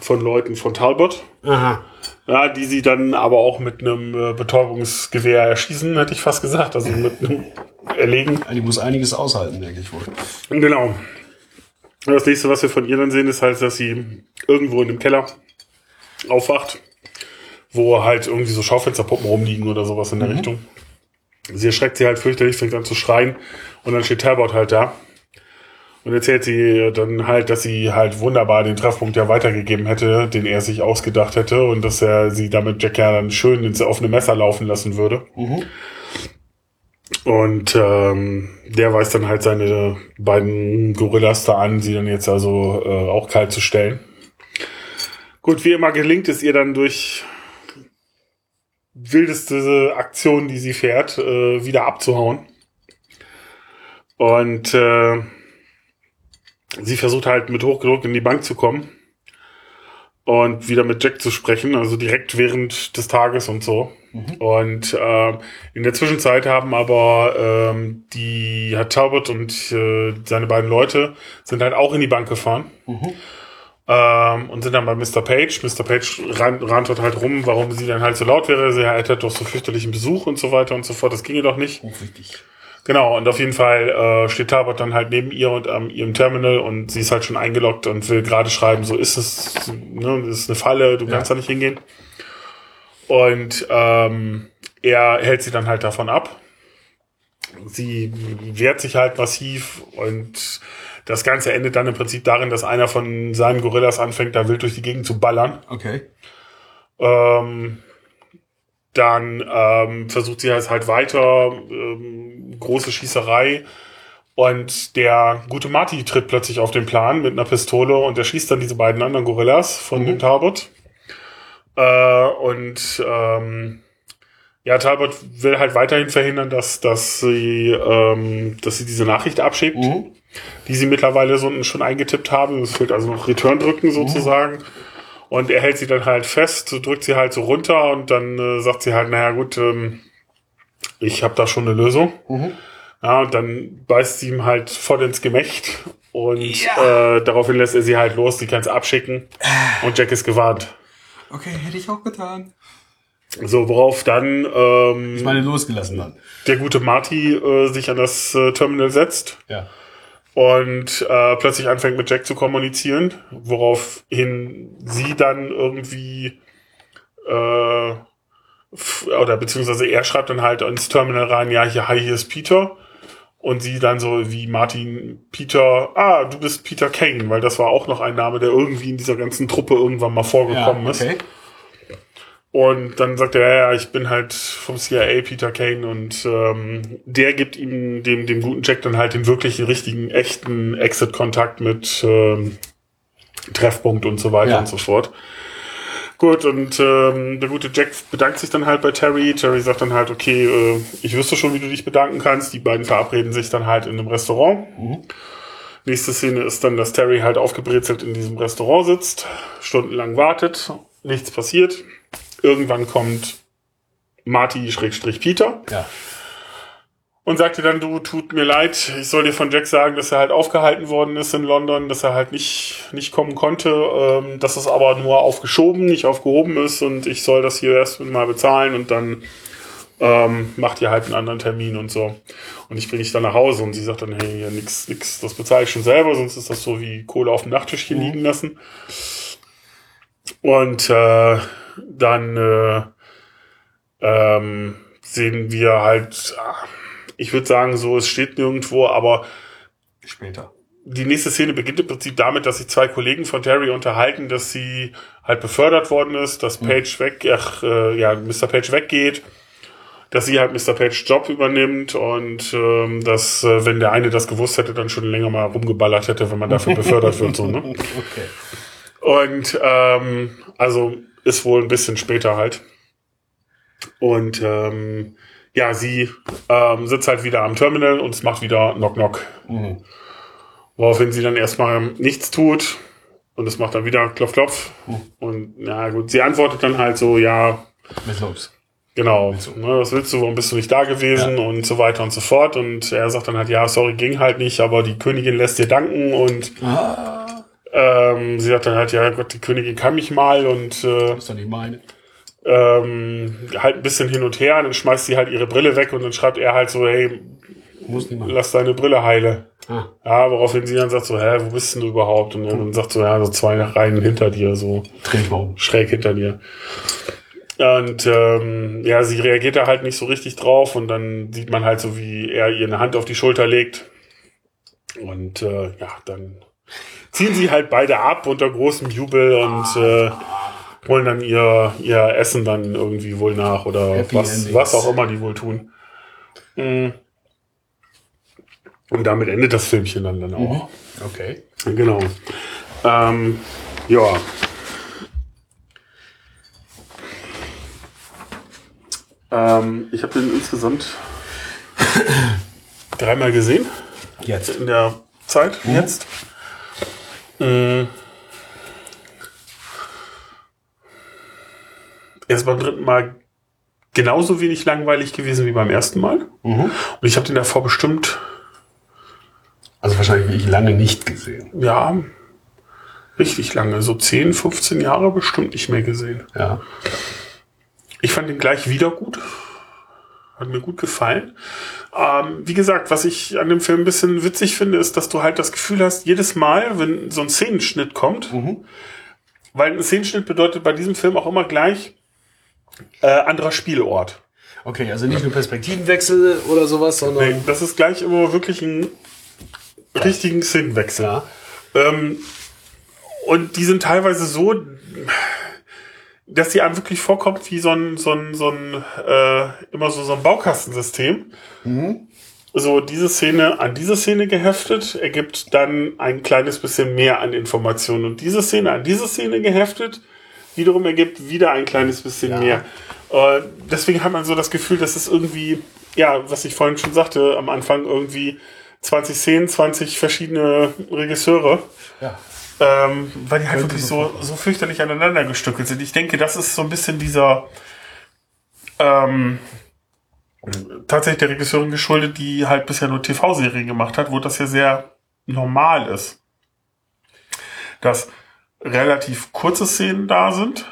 von Leuten von Talbot. Aha. Ja, die sie dann aber auch mit einem äh, Betäubungsgewehr erschießen, hätte ich fast gesagt. Also mit einem Erlegen. Die muss einiges aushalten, denke ich wohl. Genau. Das nächste, was wir von ihr dann sehen, ist halt, dass sie irgendwo in dem Keller aufwacht, wo halt irgendwie so Schaufensterpuppen rumliegen oder sowas in der Richtung. Sie erschreckt sie halt fürchterlich, fängt an zu schreien und dann steht Talbot halt da. Und erzählt sie dann halt, dass sie halt wunderbar den Treffpunkt ja weitergegeben hätte, den er sich ausgedacht hätte und dass er sie damit Jack ja dann schön ins offene Messer laufen lassen würde. Mhm. Und ähm, der weist dann halt seine beiden Gorillas da an, sie dann jetzt also äh, auch kalt zu stellen. Gut, wie immer gelingt es ihr dann durch wildeste Aktionen, die sie fährt, äh, wieder abzuhauen. Und äh, sie versucht halt mit hochgedruckt in die Bank zu kommen und wieder mit Jack zu sprechen, also direkt während des Tages und so. Und äh, in der Zwischenzeit haben aber ähm, die Herr Talbot und äh, seine beiden Leute sind halt auch in die Bank gefahren. Ähm, und sind dann bei Mr. Page. Mr. Page ran, ran dort halt rum, warum sie dann halt so laut wäre. Sie hätte doch so fürchterlichen Besuch und so weiter und so fort. Das ginge doch nicht. Richtig. Genau, und auf jeden Fall äh, steht Talbot dann halt neben ihr und am ihrem Terminal und sie ist halt schon eingeloggt und will gerade schreiben, so ist es, ne, das ist eine Falle, du Ja. kannst da nicht hingehen. Und ähm, er hält sie dann halt davon ab. Sie wehrt sich halt massiv und das Ganze endet dann im Prinzip darin, dass einer von seinen Gorillas anfängt, da wild durch die Gegend zu ballern. Okay. Ähm, dann ähm, versucht sie es halt weiter, ähm, große Schießerei. Und der gute Marty tritt plötzlich auf den Plan mit einer Pistole und er schießt dann diese beiden anderen Gorillas von dem Talbot. Äh, und ähm, ja, Talbot will halt weiterhin verhindern, dass, dass, sie, ähm, dass sie diese Nachricht abschiebt, Mhm. die sie mittlerweile so schon eingetippt haben. Es fehlt also noch Return drücken sozusagen. Und er hält sie dann halt fest, drückt sie halt so runter und dann äh, sagt sie halt, naja gut, ähm, ich habe da schon eine Lösung. Mhm. Ja, und dann beißt sie ihm halt voll ins Gemächt und Ja. äh, daraufhin lässt er sie halt los, sie kann es abschicken und Jack ist gewarnt. Okay, hätte ich auch getan. So, worauf dann ähm, Ich meine, losgelassen dann. der gute Marty äh, sich an das äh, Terminal setzt Ja. Und äh, plötzlich anfängt mit Jack zu kommunizieren, woraufhin sie dann irgendwie äh, oder beziehungsweise er schreibt dann halt ins Terminal rein, ja, hier, hi, hier ist Peter. Und sie dann so wie Martin Peter, ah, du bist Peter Kane, weil das war auch noch ein Name, der irgendwie in dieser ganzen Truppe irgendwann mal Ja, vorgekommen ist. Und dann sagt er, ja, ja, ich bin halt vom CIA Peter Kane und ähm, der gibt ihm, dem, dem guten Jack dann halt den wirklichen, richtigen, echten Exit-Kontakt mit ähm, Treffpunkt und so weiter Ja. und so fort. Gut, und ähm, der gute Jack bedankt sich dann halt bei Terry. Terry sagt dann halt, okay, äh, ich wüsste schon, wie du dich bedanken kannst. Die beiden verabreden sich dann halt in einem Restaurant. Nächste Szene ist dann, dass Terry halt aufgebrezelt in diesem Restaurant sitzt, stundenlang wartet, nichts passiert. Irgendwann kommt Marty-Peter Ja. und sagte dann, du, tut mir leid, ich soll dir von Jack sagen, dass er halt aufgehalten worden ist in London, dass er halt nicht, nicht kommen konnte, ähm, dass es aber nur aufgeschoben, nicht aufgehoben ist und ich soll das hier erst mal bezahlen und dann ähm, macht ihr halt einen anderen Termin und so. Und ich bringe dich dann nach Hause und sie sagt dann, hey, ja, nix, nix, das bezahle ich schon selber, sonst ist das so wie Kohle auf dem Nachttischchen liegen lassen. Und äh, dann äh, ähm, sehen wir halt, ah, ich würde sagen, so, es steht nirgendwo, aber Später. die nächste Szene beginnt im Prinzip damit, dass sich zwei Kollegen von Terry unterhalten, dass sie halt befördert worden ist, dass Page weg, ach, äh, ja, Mr. Page weggeht, dass sie halt Mr. Page Job übernimmt und ähm, dass, äh, wenn der eine das gewusst hätte, dann schon länger mal rumgeballert hätte, wenn man dafür befördert wird, so, ne? Okay. Und ähm, also ist wohl ein bisschen später halt. Und ähm, ja, sie ähm, sitzt halt wieder am Terminal und es macht wieder Knock Knock. Mhm. Woraufhin sie dann erstmal nichts tut und es macht dann wieder Klopf Klopf. Und na gut, sie antwortet dann halt so, ja, Was los? genau, ne, was willst du, warum bist du nicht da gewesen und so weiter und so fort. Und er sagt dann halt, ja, sorry, ging halt nicht, aber die Königin lässt dir danken und Ah, ähm, sie sagt dann halt, ja Gott, die Königin kann mich mal und äh, ist doch nicht meine. ähm, halt ein bisschen hin und her, und dann schmeißt sie halt ihre Brille weg und dann schreibt er halt so, hey, lass deine Brille heile. Ah, Ja, woraufhin sie dann sagt so, hä, wo bist denn du überhaupt? Und dann sagt so, ja, so zwei Reihen hinter dir, so dreh ich mal um. schräg hinter dir. Und ähm, ja, sie reagiert da halt nicht so richtig drauf und dann sieht man halt so, wie er ihr eine Hand auf die Schulter legt Und äh, ja, dann ziehen sie halt beide ab unter großem Jubel und äh, holen dann ihr, ihr Essen dann irgendwie wohl nach oder Happy was, Endings. was auch immer die wohl tun. Mm. Und damit endet das Filmchen dann, dann auch. Okay. Genau. Ähm, ja. Ähm, ich habe den insgesamt dreimal gesehen Jetzt. in der Zeit jetzt. Mm. Er ist beim dritten Mal genauso wenig langweilig gewesen wie beim ersten Mal. Und ich habe den davor bestimmt, Also wahrscheinlich wie ich lange nicht gesehen. ja, richtig lange, so 10, 15 Jahre bestimmt nicht mehr gesehen. Ja. Ich fand ihn gleich wieder gut. Hat mir gut gefallen. Ähm, wie gesagt, was ich an dem Film ein bisschen witzig finde, ist, dass du halt das Gefühl hast, jedes Mal, wenn so ein Szenenschnitt kommt, weil ein Szenenschnitt bedeutet bei diesem Film auch immer gleich äh, anderer Spielort. Okay, also nicht nur Perspektivenwechsel oder sowas, sondern. Nee, das ist gleich immer wirklich ein richtigen Szenenwechsel. Ja. Ähm, und die sind teilweise so, dass die einem wirklich vorkommt wie so ein, so ein, so ein äh, immer so, so ein Baukastensystem. So diese Szene an diese Szene geheftet, ergibt dann ein kleines bisschen mehr an Informationen. Und diese Szene an diese Szene geheftet, wiederum ergibt wieder ein kleines bisschen Ja. mehr. Äh, deswegen hat man so das Gefühl, dass es irgendwie, ja, was ich vorhin schon sagte, am Anfang irgendwie 20 Szenen, 20 verschiedene Regisseure. Ja. Ähm, weil die halt wirklich so so, fürchterlich aneinander gestückelt sind. Ich denke, das ist so ein bisschen dieser ähm, tatsächlich der Regisseurin geschuldet, die halt bisher nur TV-Serien gemacht hat, wo das ja sehr normal ist. Dass relativ kurze Szenen da sind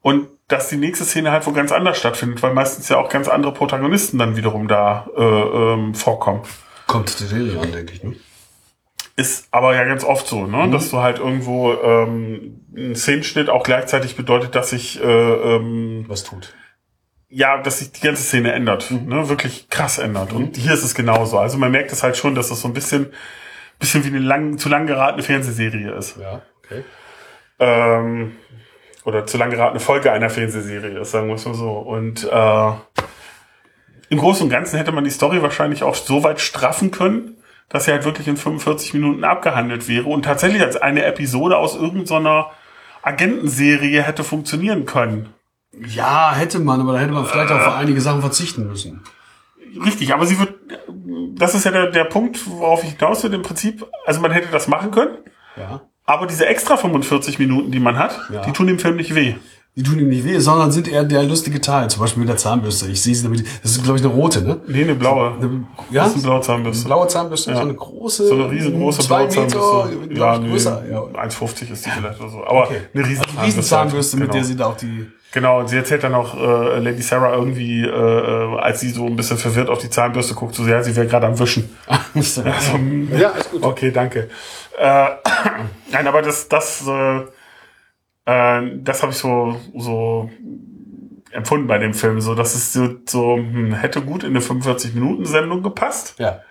und dass die nächste Szene halt wo ganz anders stattfindet, weil meistens ja auch ganz andere Protagonisten dann wiederum da äh, ähm, vorkommen. Kommt die Serie an, denke ich, ne? Ist aber ja ganz oft so, ne? dass du halt irgendwo ähm, ein Szenenschnitt auch gleichzeitig bedeutet, dass sich äh, ähm, Was tut. ja, dass sich die ganze Szene ändert, ne? wirklich krass ändert. Und hier ist es genauso. Also man merkt es halt schon, dass das so ein bisschen, bisschen wie eine lang, zu lang geratene Fernsehserie ist. Ja, okay. Ähm, oder zu lang geratene Folge einer Fernsehserie ist, sagen wir es mal so. Und äh, im Großen und Ganzen hätte man die Story wahrscheinlich auch so weit straffen können, dass sie halt wirklich in 45 Minuten abgehandelt wäre und tatsächlich als eine Episode aus irgendeiner Agentenserie hätte funktionieren können. Ja, hätte man, aber da hätte man vielleicht auch auf einige Sachen verzichten müssen. Richtig, aber sie wird, das ist ja der, der Punkt, worauf ich hinaus will, im Prinzip, also man hätte das machen können, Ja. aber diese extra 45 Minuten, die man hat, Ja. die tun dem Film nicht weh. Die tun ihm nicht weh, sondern sind eher der lustige Teil. Zum Beispiel mit der Zahnbürste. Ich sehe sie damit. Das ist, glaube ich, eine rote, ne? Nee, eine blaue. Ja? Das ist eine blaue Zahnbürste. Blaue Zahnbürste, Ja. so eine große. So eine riesengroße zwei blaue Meter, Zahnbürste. glaub ich, nee, größer. Ja. 1,50 ist die vielleicht oder so. Aber Okay. eine riesen Riesenzahnbürste, mit genau. der sie da auch die. Genau, und sie erzählt dann auch, äh, Lady Sarah irgendwie, äh, als sie so ein bisschen verwirrt auf die Zahnbürste guckt, so, ja, sie wäre gerade am Wischen. Also, ja, ist gut. Okay, danke. Äh, nein, aber das, das, äh, äh, das habe ich so, so empfunden bei dem Film, so, dass es so, so hm, hätte gut in eine 45-Minuten-Sendung gepasst. Ja.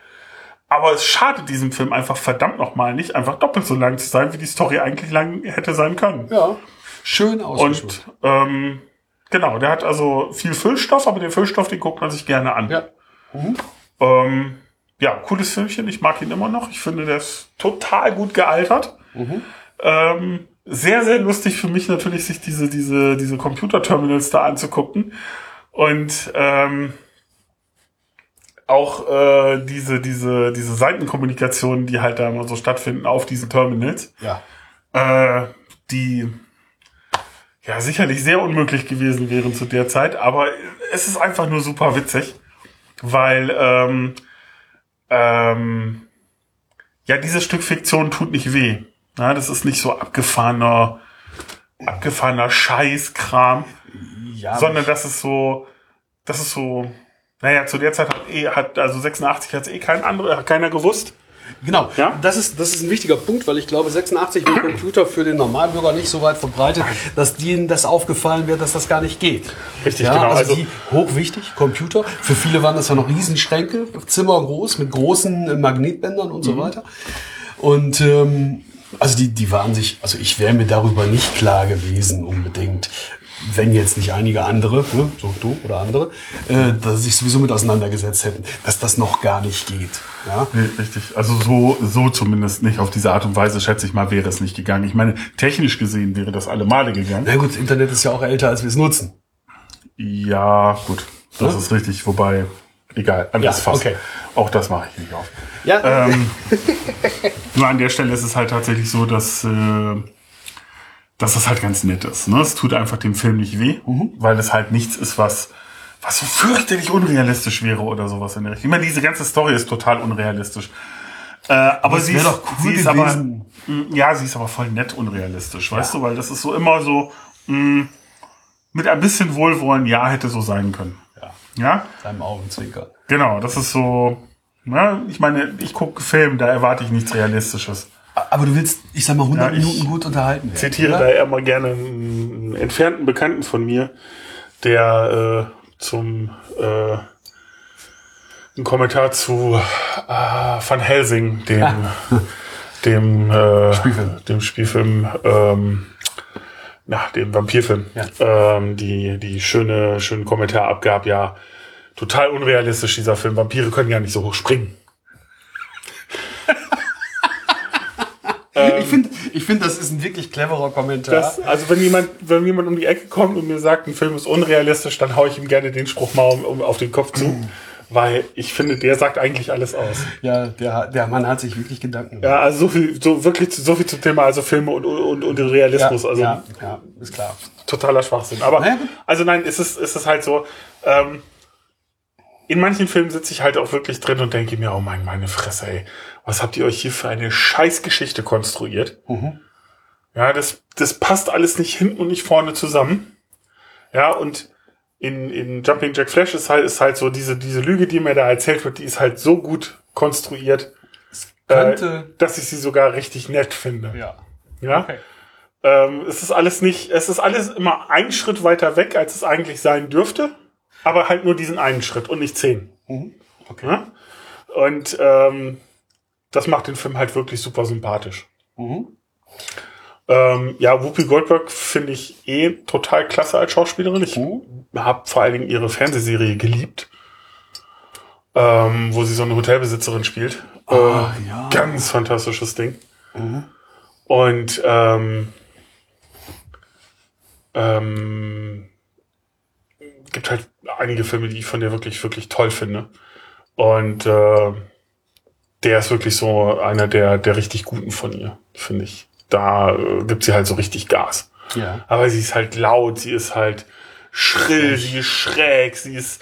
Aber es schadet diesem Film einfach verdammt nochmal nicht, einfach doppelt so lang zu sein, wie die Story eigentlich lang hätte sein können. Ja. Schön ausgeschmückt. Und ähm, genau, der hat also viel Füllstoff, aber den Füllstoff, den guckt man sich gerne an. Ja. Ähm, ja, cooles Filmchen. Ich mag ihn immer noch. Ich finde, der ist total gut gealtert. Ähm, sehr, sehr lustig für mich natürlich, sich diese, diese, diese Computerterminals da anzugucken. Und ähm, auch äh, diese, diese, diese Seitenkommunikationen, die halt da immer so stattfinden auf diesen Terminals, Ja. äh, die ja sicherlich sehr unmöglich gewesen wären zu der Zeit, aber es ist einfach nur super witzig, weil ähm, ähm, ja dieses Stück Fiktion tut nicht weh. Ja, das ist nicht so abgefahrener, abgefahrener Scheißkram, Ja. sondern das ist so, das ist so, naja, zu der Zeit hat eh, hat, also 86 hat es eh kein andere, hat keiner gewusst. Genau, ja? das, ist, das ist ein wichtiger Punkt, weil ich glaube, 86 mit Computer für den Normalbürger nicht so weit verbreitet, dass denen das aufgefallen wird, dass das gar nicht geht. Richtig, ja, genau. Also, also die, hochwichtig, Computer. Für viele waren das ja noch Riesenschränke, Zimmer groß, mit großen Magnetbändern und mhm. so weiter. Und ähm, also die, die waren sich, also ich wäre mir darüber nicht klar gewesen unbedingt, wenn jetzt nicht einige andere, ne, so du oder andere, äh, dass sich sowieso mit auseinandergesetzt hätten, dass das noch gar nicht geht. Ja? Nee, richtig. Also so, so zumindest nicht auf diese Art und Weise, schätze ich mal, wäre es nicht gegangen. Ich meine, technisch gesehen wäre das alle Male gegangen. Na gut, das Internet ist ja auch älter, als wir es nutzen. Ja, gut. Das ja? ist richtig. Wobei, egal, anderes ja, Fass. Okay. Auch das mache ich nicht auf. Ja. Ähm, nur an der Stelle ist es halt tatsächlich so, dass äh, dass das halt ganz nett ist. Ne? Es tut einfach dem Film nicht weh, mhm. weil es halt nichts ist, was was so fürchterlich unrealistisch wäre oder sowas in der Richtung. Ich meine, diese ganze Story ist total unrealistisch. Äh, aber sie ist, cool sie ist aber, mh, mm, ja, sie ist aber voll nett unrealistisch, weißt ja. du, weil das ist so immer so, mh, mm, mit ein bisschen Wohlwollen, ja, hätte so sein können. Ja. Seinem Augenzwinkern. Genau, das ist so, ne, ich meine, ich gucke Film, da erwarte ich nichts Realistisches. Aber du willst, ich sag mal, 100 ja, Minuten gut unterhalten werden. zitiere oder? da mal gerne einen entfernten Bekannten von mir, der äh, zum äh, einen Kommentar zu äh, Van Helsing, dem, dem, äh, Spielfilm, dem Spielfilm, ähm, na, dem Vampirfilm, ja. ähm, die, die schöne, schönen Kommentar abgab, ja, total unrealistisch dieser Film. Vampire können ja nicht so hoch springen. ich finde, ich finde, das ist ein wirklich cleverer Kommentar. Das, also wenn jemand, wenn jemand um die Ecke kommt und mir sagt, ein Film ist unrealistisch, dann haue ich ihm gerne den Spruch mal um, um auf den Kopf zu. Weil ich finde, der sagt eigentlich alles aus. Ja, der, der Mann hat sich wirklich Gedanken gemacht. Ja, also so viel, so wirklich, so viel zum Thema, also Filme und, und, und den Realismus. Ja, also, ja, ja, ist klar. Totaler Schwachsinn. Aber, naja, also nein, ist es, ist es halt so, ähm, in manchen Filmen sitze ich halt auch wirklich drin und denke mir, oh mein, meine Fresse, ey was habt ihr euch hier für eine Scheißgeschichte konstruiert? Mhm. Ja, das, das passt alles nicht hinten und nicht vorne zusammen. Ja, und in, in Jumping Jack Flash ist halt, ist halt so diese, diese Lüge, die mir da erzählt wird, die ist halt so gut konstruiert, äh, dass ich sie sogar richtig nett finde. Ja. Ja. Okay. Ähm, es ist alles nicht, es ist alles immer ein Schritt weiter weg, als es eigentlich sein dürfte, aber halt nur diesen einen Schritt und nicht zehn. Mhm. Okay. Ja? Und ähm, das macht den Film halt wirklich super sympathisch. Mhm. Ähm, ja, Whoopi Goldberg finde ich eh total klasse als Schauspielerin. Ich mhm. habe vor allen Dingen ihre Fernsehserie geliebt, ähm, wo sie so eine Hotelbesitzerin spielt. Ah, äh, ja. Ganz fantastisches Ding. Mhm. Und ähm, ähm, gibt halt einige Filme, die ich von der wirklich, wirklich toll finde. Und äh, der ist wirklich so einer der, der richtig guten von ihr, finde ich. Da äh, gibt sie halt so richtig Gas. Ja. Aber sie ist halt laut, sie ist halt schrill, sie ist schräg, sie ist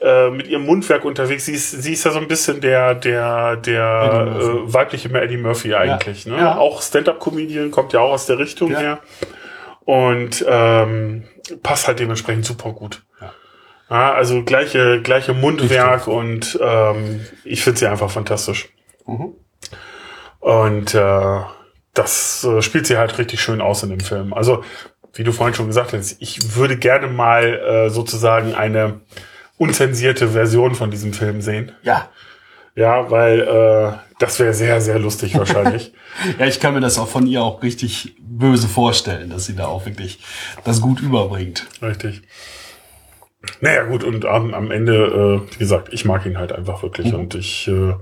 äh, mit ihrem Mundwerk unterwegs. Sie ist, sie ist ja so ein bisschen der, der, der äh, weibliche Eddie Murphy eigentlich. Ja. Ne? Ja. Auch Stand-up-Comedian kommt ja auch aus der Richtung ja. her. Und ähm, passt halt dementsprechend super gut. Ja. Ja, also gleiche, gleiche Mundwerk Richtig. und ähm, ich finde sie einfach fantastisch. Mhm. Und äh, das äh, spielt sie halt richtig schön aus in dem Film. Also, wie du vorhin schon gesagt hast, ich würde gerne mal äh, sozusagen eine unzensierte Version von diesem Film sehen. Ja. Ja, weil äh, das wäre sehr, sehr lustig wahrscheinlich. ja, ich kann mir das auch von ihr auch richtig böse vorstellen, dass sie da auch wirklich das gut überbringt. Richtig. Naja, gut, und am, am Ende, äh, wie gesagt, ich mag ihn halt einfach wirklich mhm. und ich äh,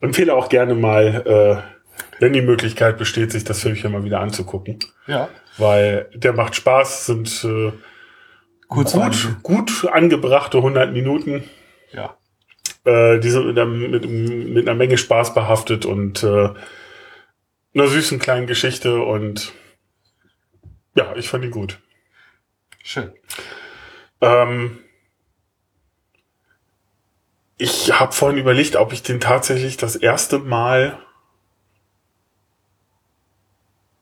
empfehle auch gerne mal, äh, wenn die Möglichkeit besteht, sich das Filmchen mal wieder anzugucken. Ja. Weil der macht Spaß, sind äh, Kurz gut, gut angebrachte 100 Minuten. Ja. Äh, die sind mit, einer, mit, mit einer Menge Spaß behaftet und äh, einer süßen kleinen Geschichte und ja, ich fand ihn gut. Schön. Ähm, ich habe vorhin überlegt, ob ich den tatsächlich das erste Mal.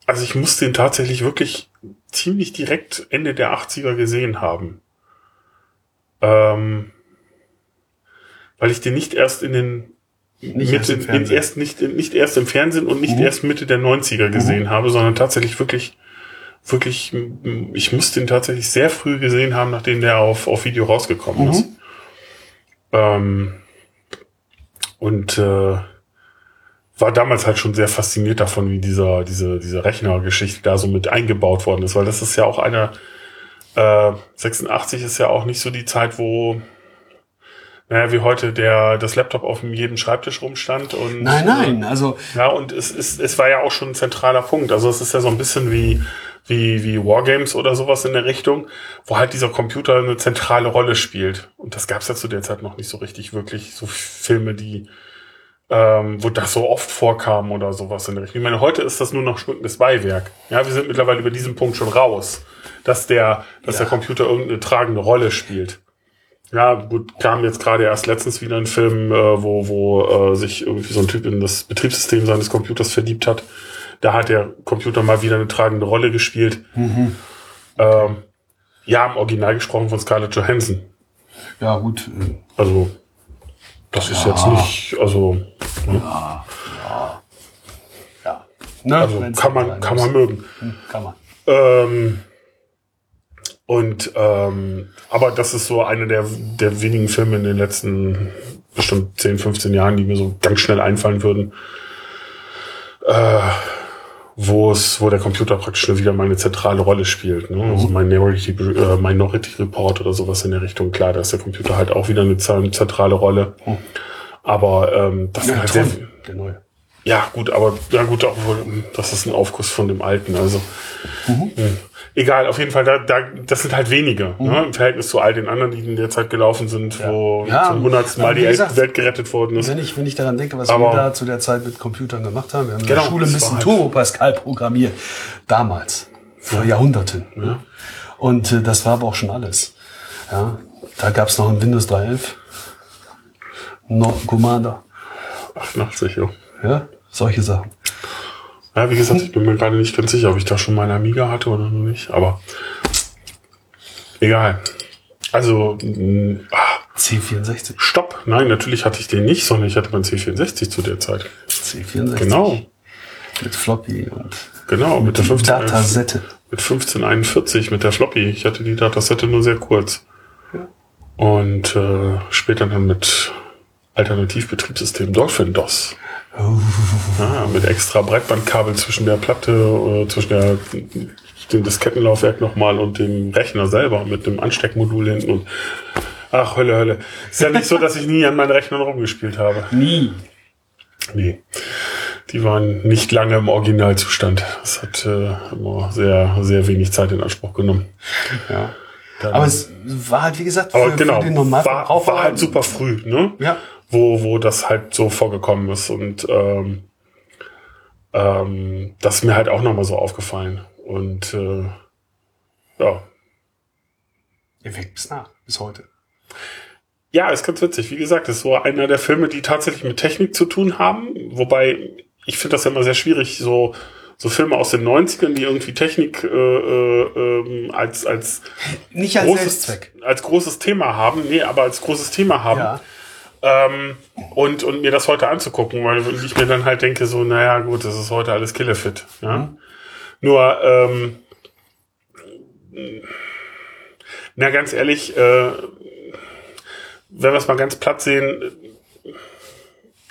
Also ich muss den tatsächlich wirklich ziemlich direkt Ende der 80er gesehen haben. Ähm, weil ich den nicht erst in den nicht erst, in, in erst nicht, nicht erst im Fernsehen und nicht mhm. erst Mitte der 90er gesehen mhm. habe, sondern tatsächlich wirklich, wirklich, ich muss den tatsächlich sehr früh gesehen haben, nachdem der auf, auf Video rausgekommen mhm. ist. Ähm, und äh, war damals halt schon sehr fasziniert davon, wie dieser, diese, diese Rechnergeschichte da so mit eingebaut worden ist, weil das ist ja auch einer, äh, 86 ist ja auch nicht so die Zeit, wo naja, wie heute der das Laptop auf jedem Schreibtisch rumstand und nein nein also ja und es ist es war ja auch schon ein zentraler Punkt. Also es ist ja so ein bisschen wie wie wie Wargames oder sowas in der Richtung wo halt dieser Computer eine zentrale Rolle spielt. Und das gab es ja zu der Zeit noch nicht so richtig wirklich so Filme die ähm, wo das so oft vorkam oder sowas in der Richtung. Ich meine, heute ist das nur noch schmückendes Beiwerk. Ja, wir sind mittlerweile über diesen Punkt schon raus, dass der, dass ja. der Computer irgendeine tragende Rolle spielt. Ja, gut, kam jetzt gerade erst letztens wieder ein Film, äh, wo, wo äh, sich irgendwie so ein Typ in das Betriebssystem seines Computers verliebt hat. Da hat der Computer mal wieder eine tragende Rolle gespielt. Mhm. Ähm, ja, im Original gesprochen von Scarlett Johansson. Ja, gut. Also, das ist jetzt nicht, also. Ne? Ja, ja. ja. Ne, also kann man, kann man mögen. Hm, kann man. Ähm, und ähm, aber das ist so eine der, der wenigen Filme in den letzten bestimmt 10, 15 Jahren, die mir so ganz schnell einfallen würden, äh, wo es, wo der Computer praktisch wieder mal eine zentrale Rolle spielt. Ne? Also mhm. Minority, äh, Minority Report oder sowas in der Richtung. Klar, da ist der Computer halt auch wieder eine zentrale Rolle. Mhm. Aber ähm, das ja, ist halt sehr, der neue. Ja, gut, aber ja gut, auch das ist ein Aufguss von dem alten. Also mhm. Hm. egal, auf jeden Fall, da, da, das sind halt wenige mhm. ne, im Verhältnis zu all den anderen, die in der Zeit gelaufen sind, ja. wo ja, zum hundertsten Mal die gesagt, Welt gerettet worden ist. Wenn ich, wenn ich daran denke, was aber, wir da zu der Zeit mit Computern gemacht haben, wir haben in genau, der Schule ein bisschen halt Turbo Pascal programmiert. Damals. Vor Jahrhunderten. Ja. Ne? Und äh, das war aber auch schon alles. Ja, da gab es noch ein Windows 3.11. No Commander. 88, ja. Ja, solche Sachen. Ja, wie gesagt, ich bin mir gerade nicht ganz sicher, ob ich da schon meine Amiga hatte oder noch nicht, aber egal. Also, ah, C64. Stopp. Nein, natürlich hatte ich den nicht, sondern ich hatte meinen C64 zu der Zeit. C64. Genau. Mit Floppy und genau, mit, mit der 15, Datasette. Mit 1541 mit der Floppy. Ich hatte die Datasette nur sehr kurz. Ja. Und äh, später dann mit Alternativbetriebssystem Dolphin DOS. Ah, mit extra Breitbandkabel zwischen der Platte, äh, zwischen der, dem Diskettenlaufwerk nochmal und dem Rechner selber mit dem Ansteckmodul hinten und ach, Hölle, Hölle. Ist ja nicht so, dass ich nie an meinen Rechnern rumgespielt habe. Nie. Nee. Die waren nicht lange im Originalzustand. Das hat äh, immer sehr, sehr wenig Zeit in Anspruch genommen. Ja. Dann, aber es war halt, wie gesagt, für, genau, für den Normalverbraucher. War, war halt super früh, ne? Ja wo, wo das halt so vorgekommen ist. Und ähm, ähm, das ist mir halt auch nochmal so aufgefallen. Und äh, ja. Er wirkt bis nach, bis heute. Ja, ist ganz witzig. Wie gesagt, ist so einer der Filme, die tatsächlich mit Technik zu tun haben. Wobei, ich finde das ja immer sehr schwierig, so so Filme aus den 90ern, die irgendwie Technik äh, äh, als als nicht als großes, Selbstzweck. als großes Thema haben, nee, aber als großes Thema haben. Ja ähm, und, und mir das heute anzugucken, weil ich mir dann halt denke, so, naja, gut, das ist heute alles Killefit. Ja? Mhm. Nur, ähm, na ganz ehrlich, äh, wenn wir es mal ganz platt sehen,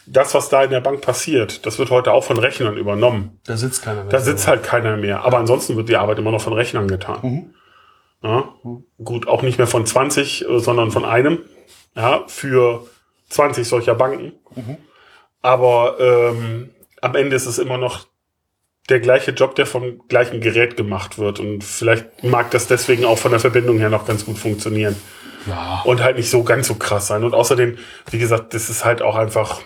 das, was da in der Bank passiert, das wird heute auch von Rechnern übernommen. Da sitzt keiner mehr. Da sitzt halt keiner mehr. Aber ansonsten wird die Arbeit immer noch von Rechnern getan. Mhm. Ja? Mhm. Gut, auch nicht mehr von 20, sondern von einem. Ja, für 20 solcher Banken. Mhm. Aber ähm, am Ende ist es immer noch der gleiche Job, der vom gleichen Gerät gemacht wird. Und vielleicht mag das deswegen auch von der Verbindung her noch ganz gut funktionieren. Ja. Und halt nicht so ganz so krass sein. Und außerdem, wie gesagt, das ist halt auch einfach,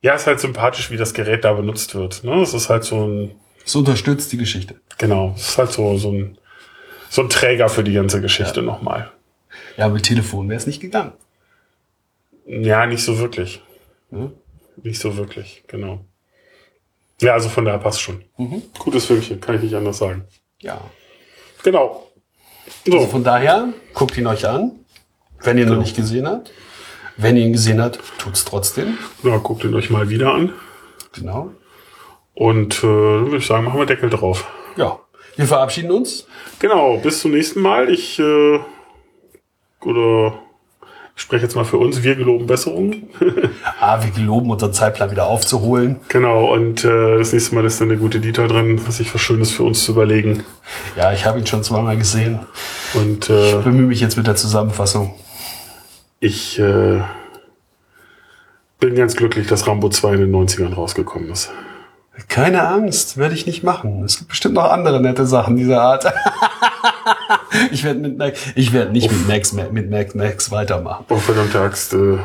ja, ist halt sympathisch, wie das Gerät da benutzt wird. Ne? Es ist halt so ein. Es unterstützt die Geschichte. Genau. Es ist halt so, so ein, so ein Träger für die ganze Geschichte ja. nochmal. Ja, mit Telefon wäre es nicht gegangen. Ja, nicht so wirklich. Hm? Nicht so wirklich, genau. Ja, also von daher passt schon. Mhm. Gutes Filmchen, kann ich nicht anders sagen. Ja. Genau. So. Also von daher, guckt ihn euch an, wenn ihr genau. noch nicht gesehen habt. Wenn ihr ihn gesehen habt, tut's trotzdem. Ja, guckt ihn euch mal wieder an. Genau. Und äh, dann würde ich sagen, machen wir Deckel drauf. Ja. Wir verabschieden uns. Genau, bis zum nächsten Mal. Ich äh, oder ich spreche jetzt mal für uns, wir geloben Besserung. Ah, wir geloben, unseren Zeitplan wieder aufzuholen. genau, und äh, das nächste Mal ist dann der gute Dieter drin, sich was Schönes für uns zu überlegen. Ja, ich habe ihn schon zweimal gesehen. Und äh, Ich bemühe mich jetzt mit der Zusammenfassung. ich äh, bin ganz glücklich, dass Rambo 2 in den 90ern rausgekommen ist. Keine Angst, werde ich nicht machen. Es gibt bestimmt noch andere nette Sachen dieser Art. ich werde mit Max, ich werde nicht mit Max, mit Max, Max weitermachen. Oh, verdammte Axt. Äh,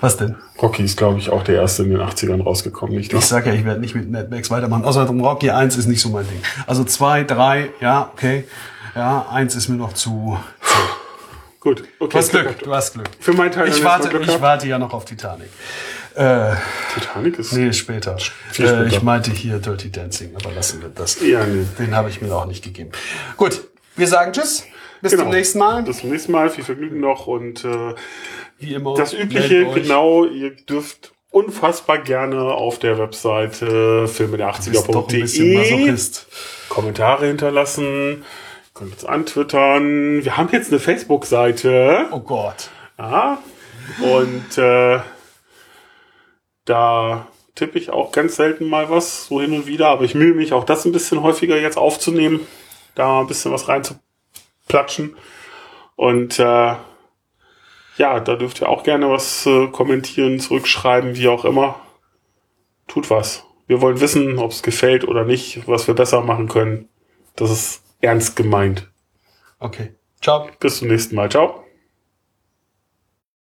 Was denn? Rocky ist, glaube ich, auch der erste in den 80ern rausgekommen, nicht wahr? Ich sag ja, ich werde nicht mit Mad Max weitermachen. Außerdem Rocky 1 ist nicht so mein Ding. Also 2, 3, ja, okay. Ja, 1 ist mir noch zu. Gut, okay. Du hast Glück, du hast Glück. Für meinen Teil Ich warte, Glück ich gehabt. warte ja noch auf Titanic. Äh, Titanic ist. nee, später. Viel später. Äh, ich meinte hier Dirty Dancing, aber lassen wir das. Ja, nee. Den habe ich mir auch nicht gegeben. Gut, wir sagen Tschüss. Bis Genau. zum nächsten Mal. Bis zum nächsten Mal. Viel Vergnügen noch und äh, Wie immer. das Übliche, genau, ihr dürft unfassbar gerne auf der Webseite filme der Du bist doch ein bisschen 80er.de Masochist. Kommentare hinterlassen. Ihr könnt uns antwittern. Wir haben jetzt eine Facebook-Seite. Oh Gott. Ja. Und äh, da tippe ich auch ganz selten mal was, so hin und wieder, aber ich mühe mich auch das ein bisschen häufiger jetzt aufzunehmen, da ein bisschen was reinzuplatschen. Und äh, ja, da dürft ihr auch gerne was äh, kommentieren, zurückschreiben, wie auch immer. Tut was. Wir wollen wissen, ob es gefällt oder nicht, was wir besser machen können. Das ist ernst gemeint. Okay. Ciao. Bis zum nächsten Mal. Ciao.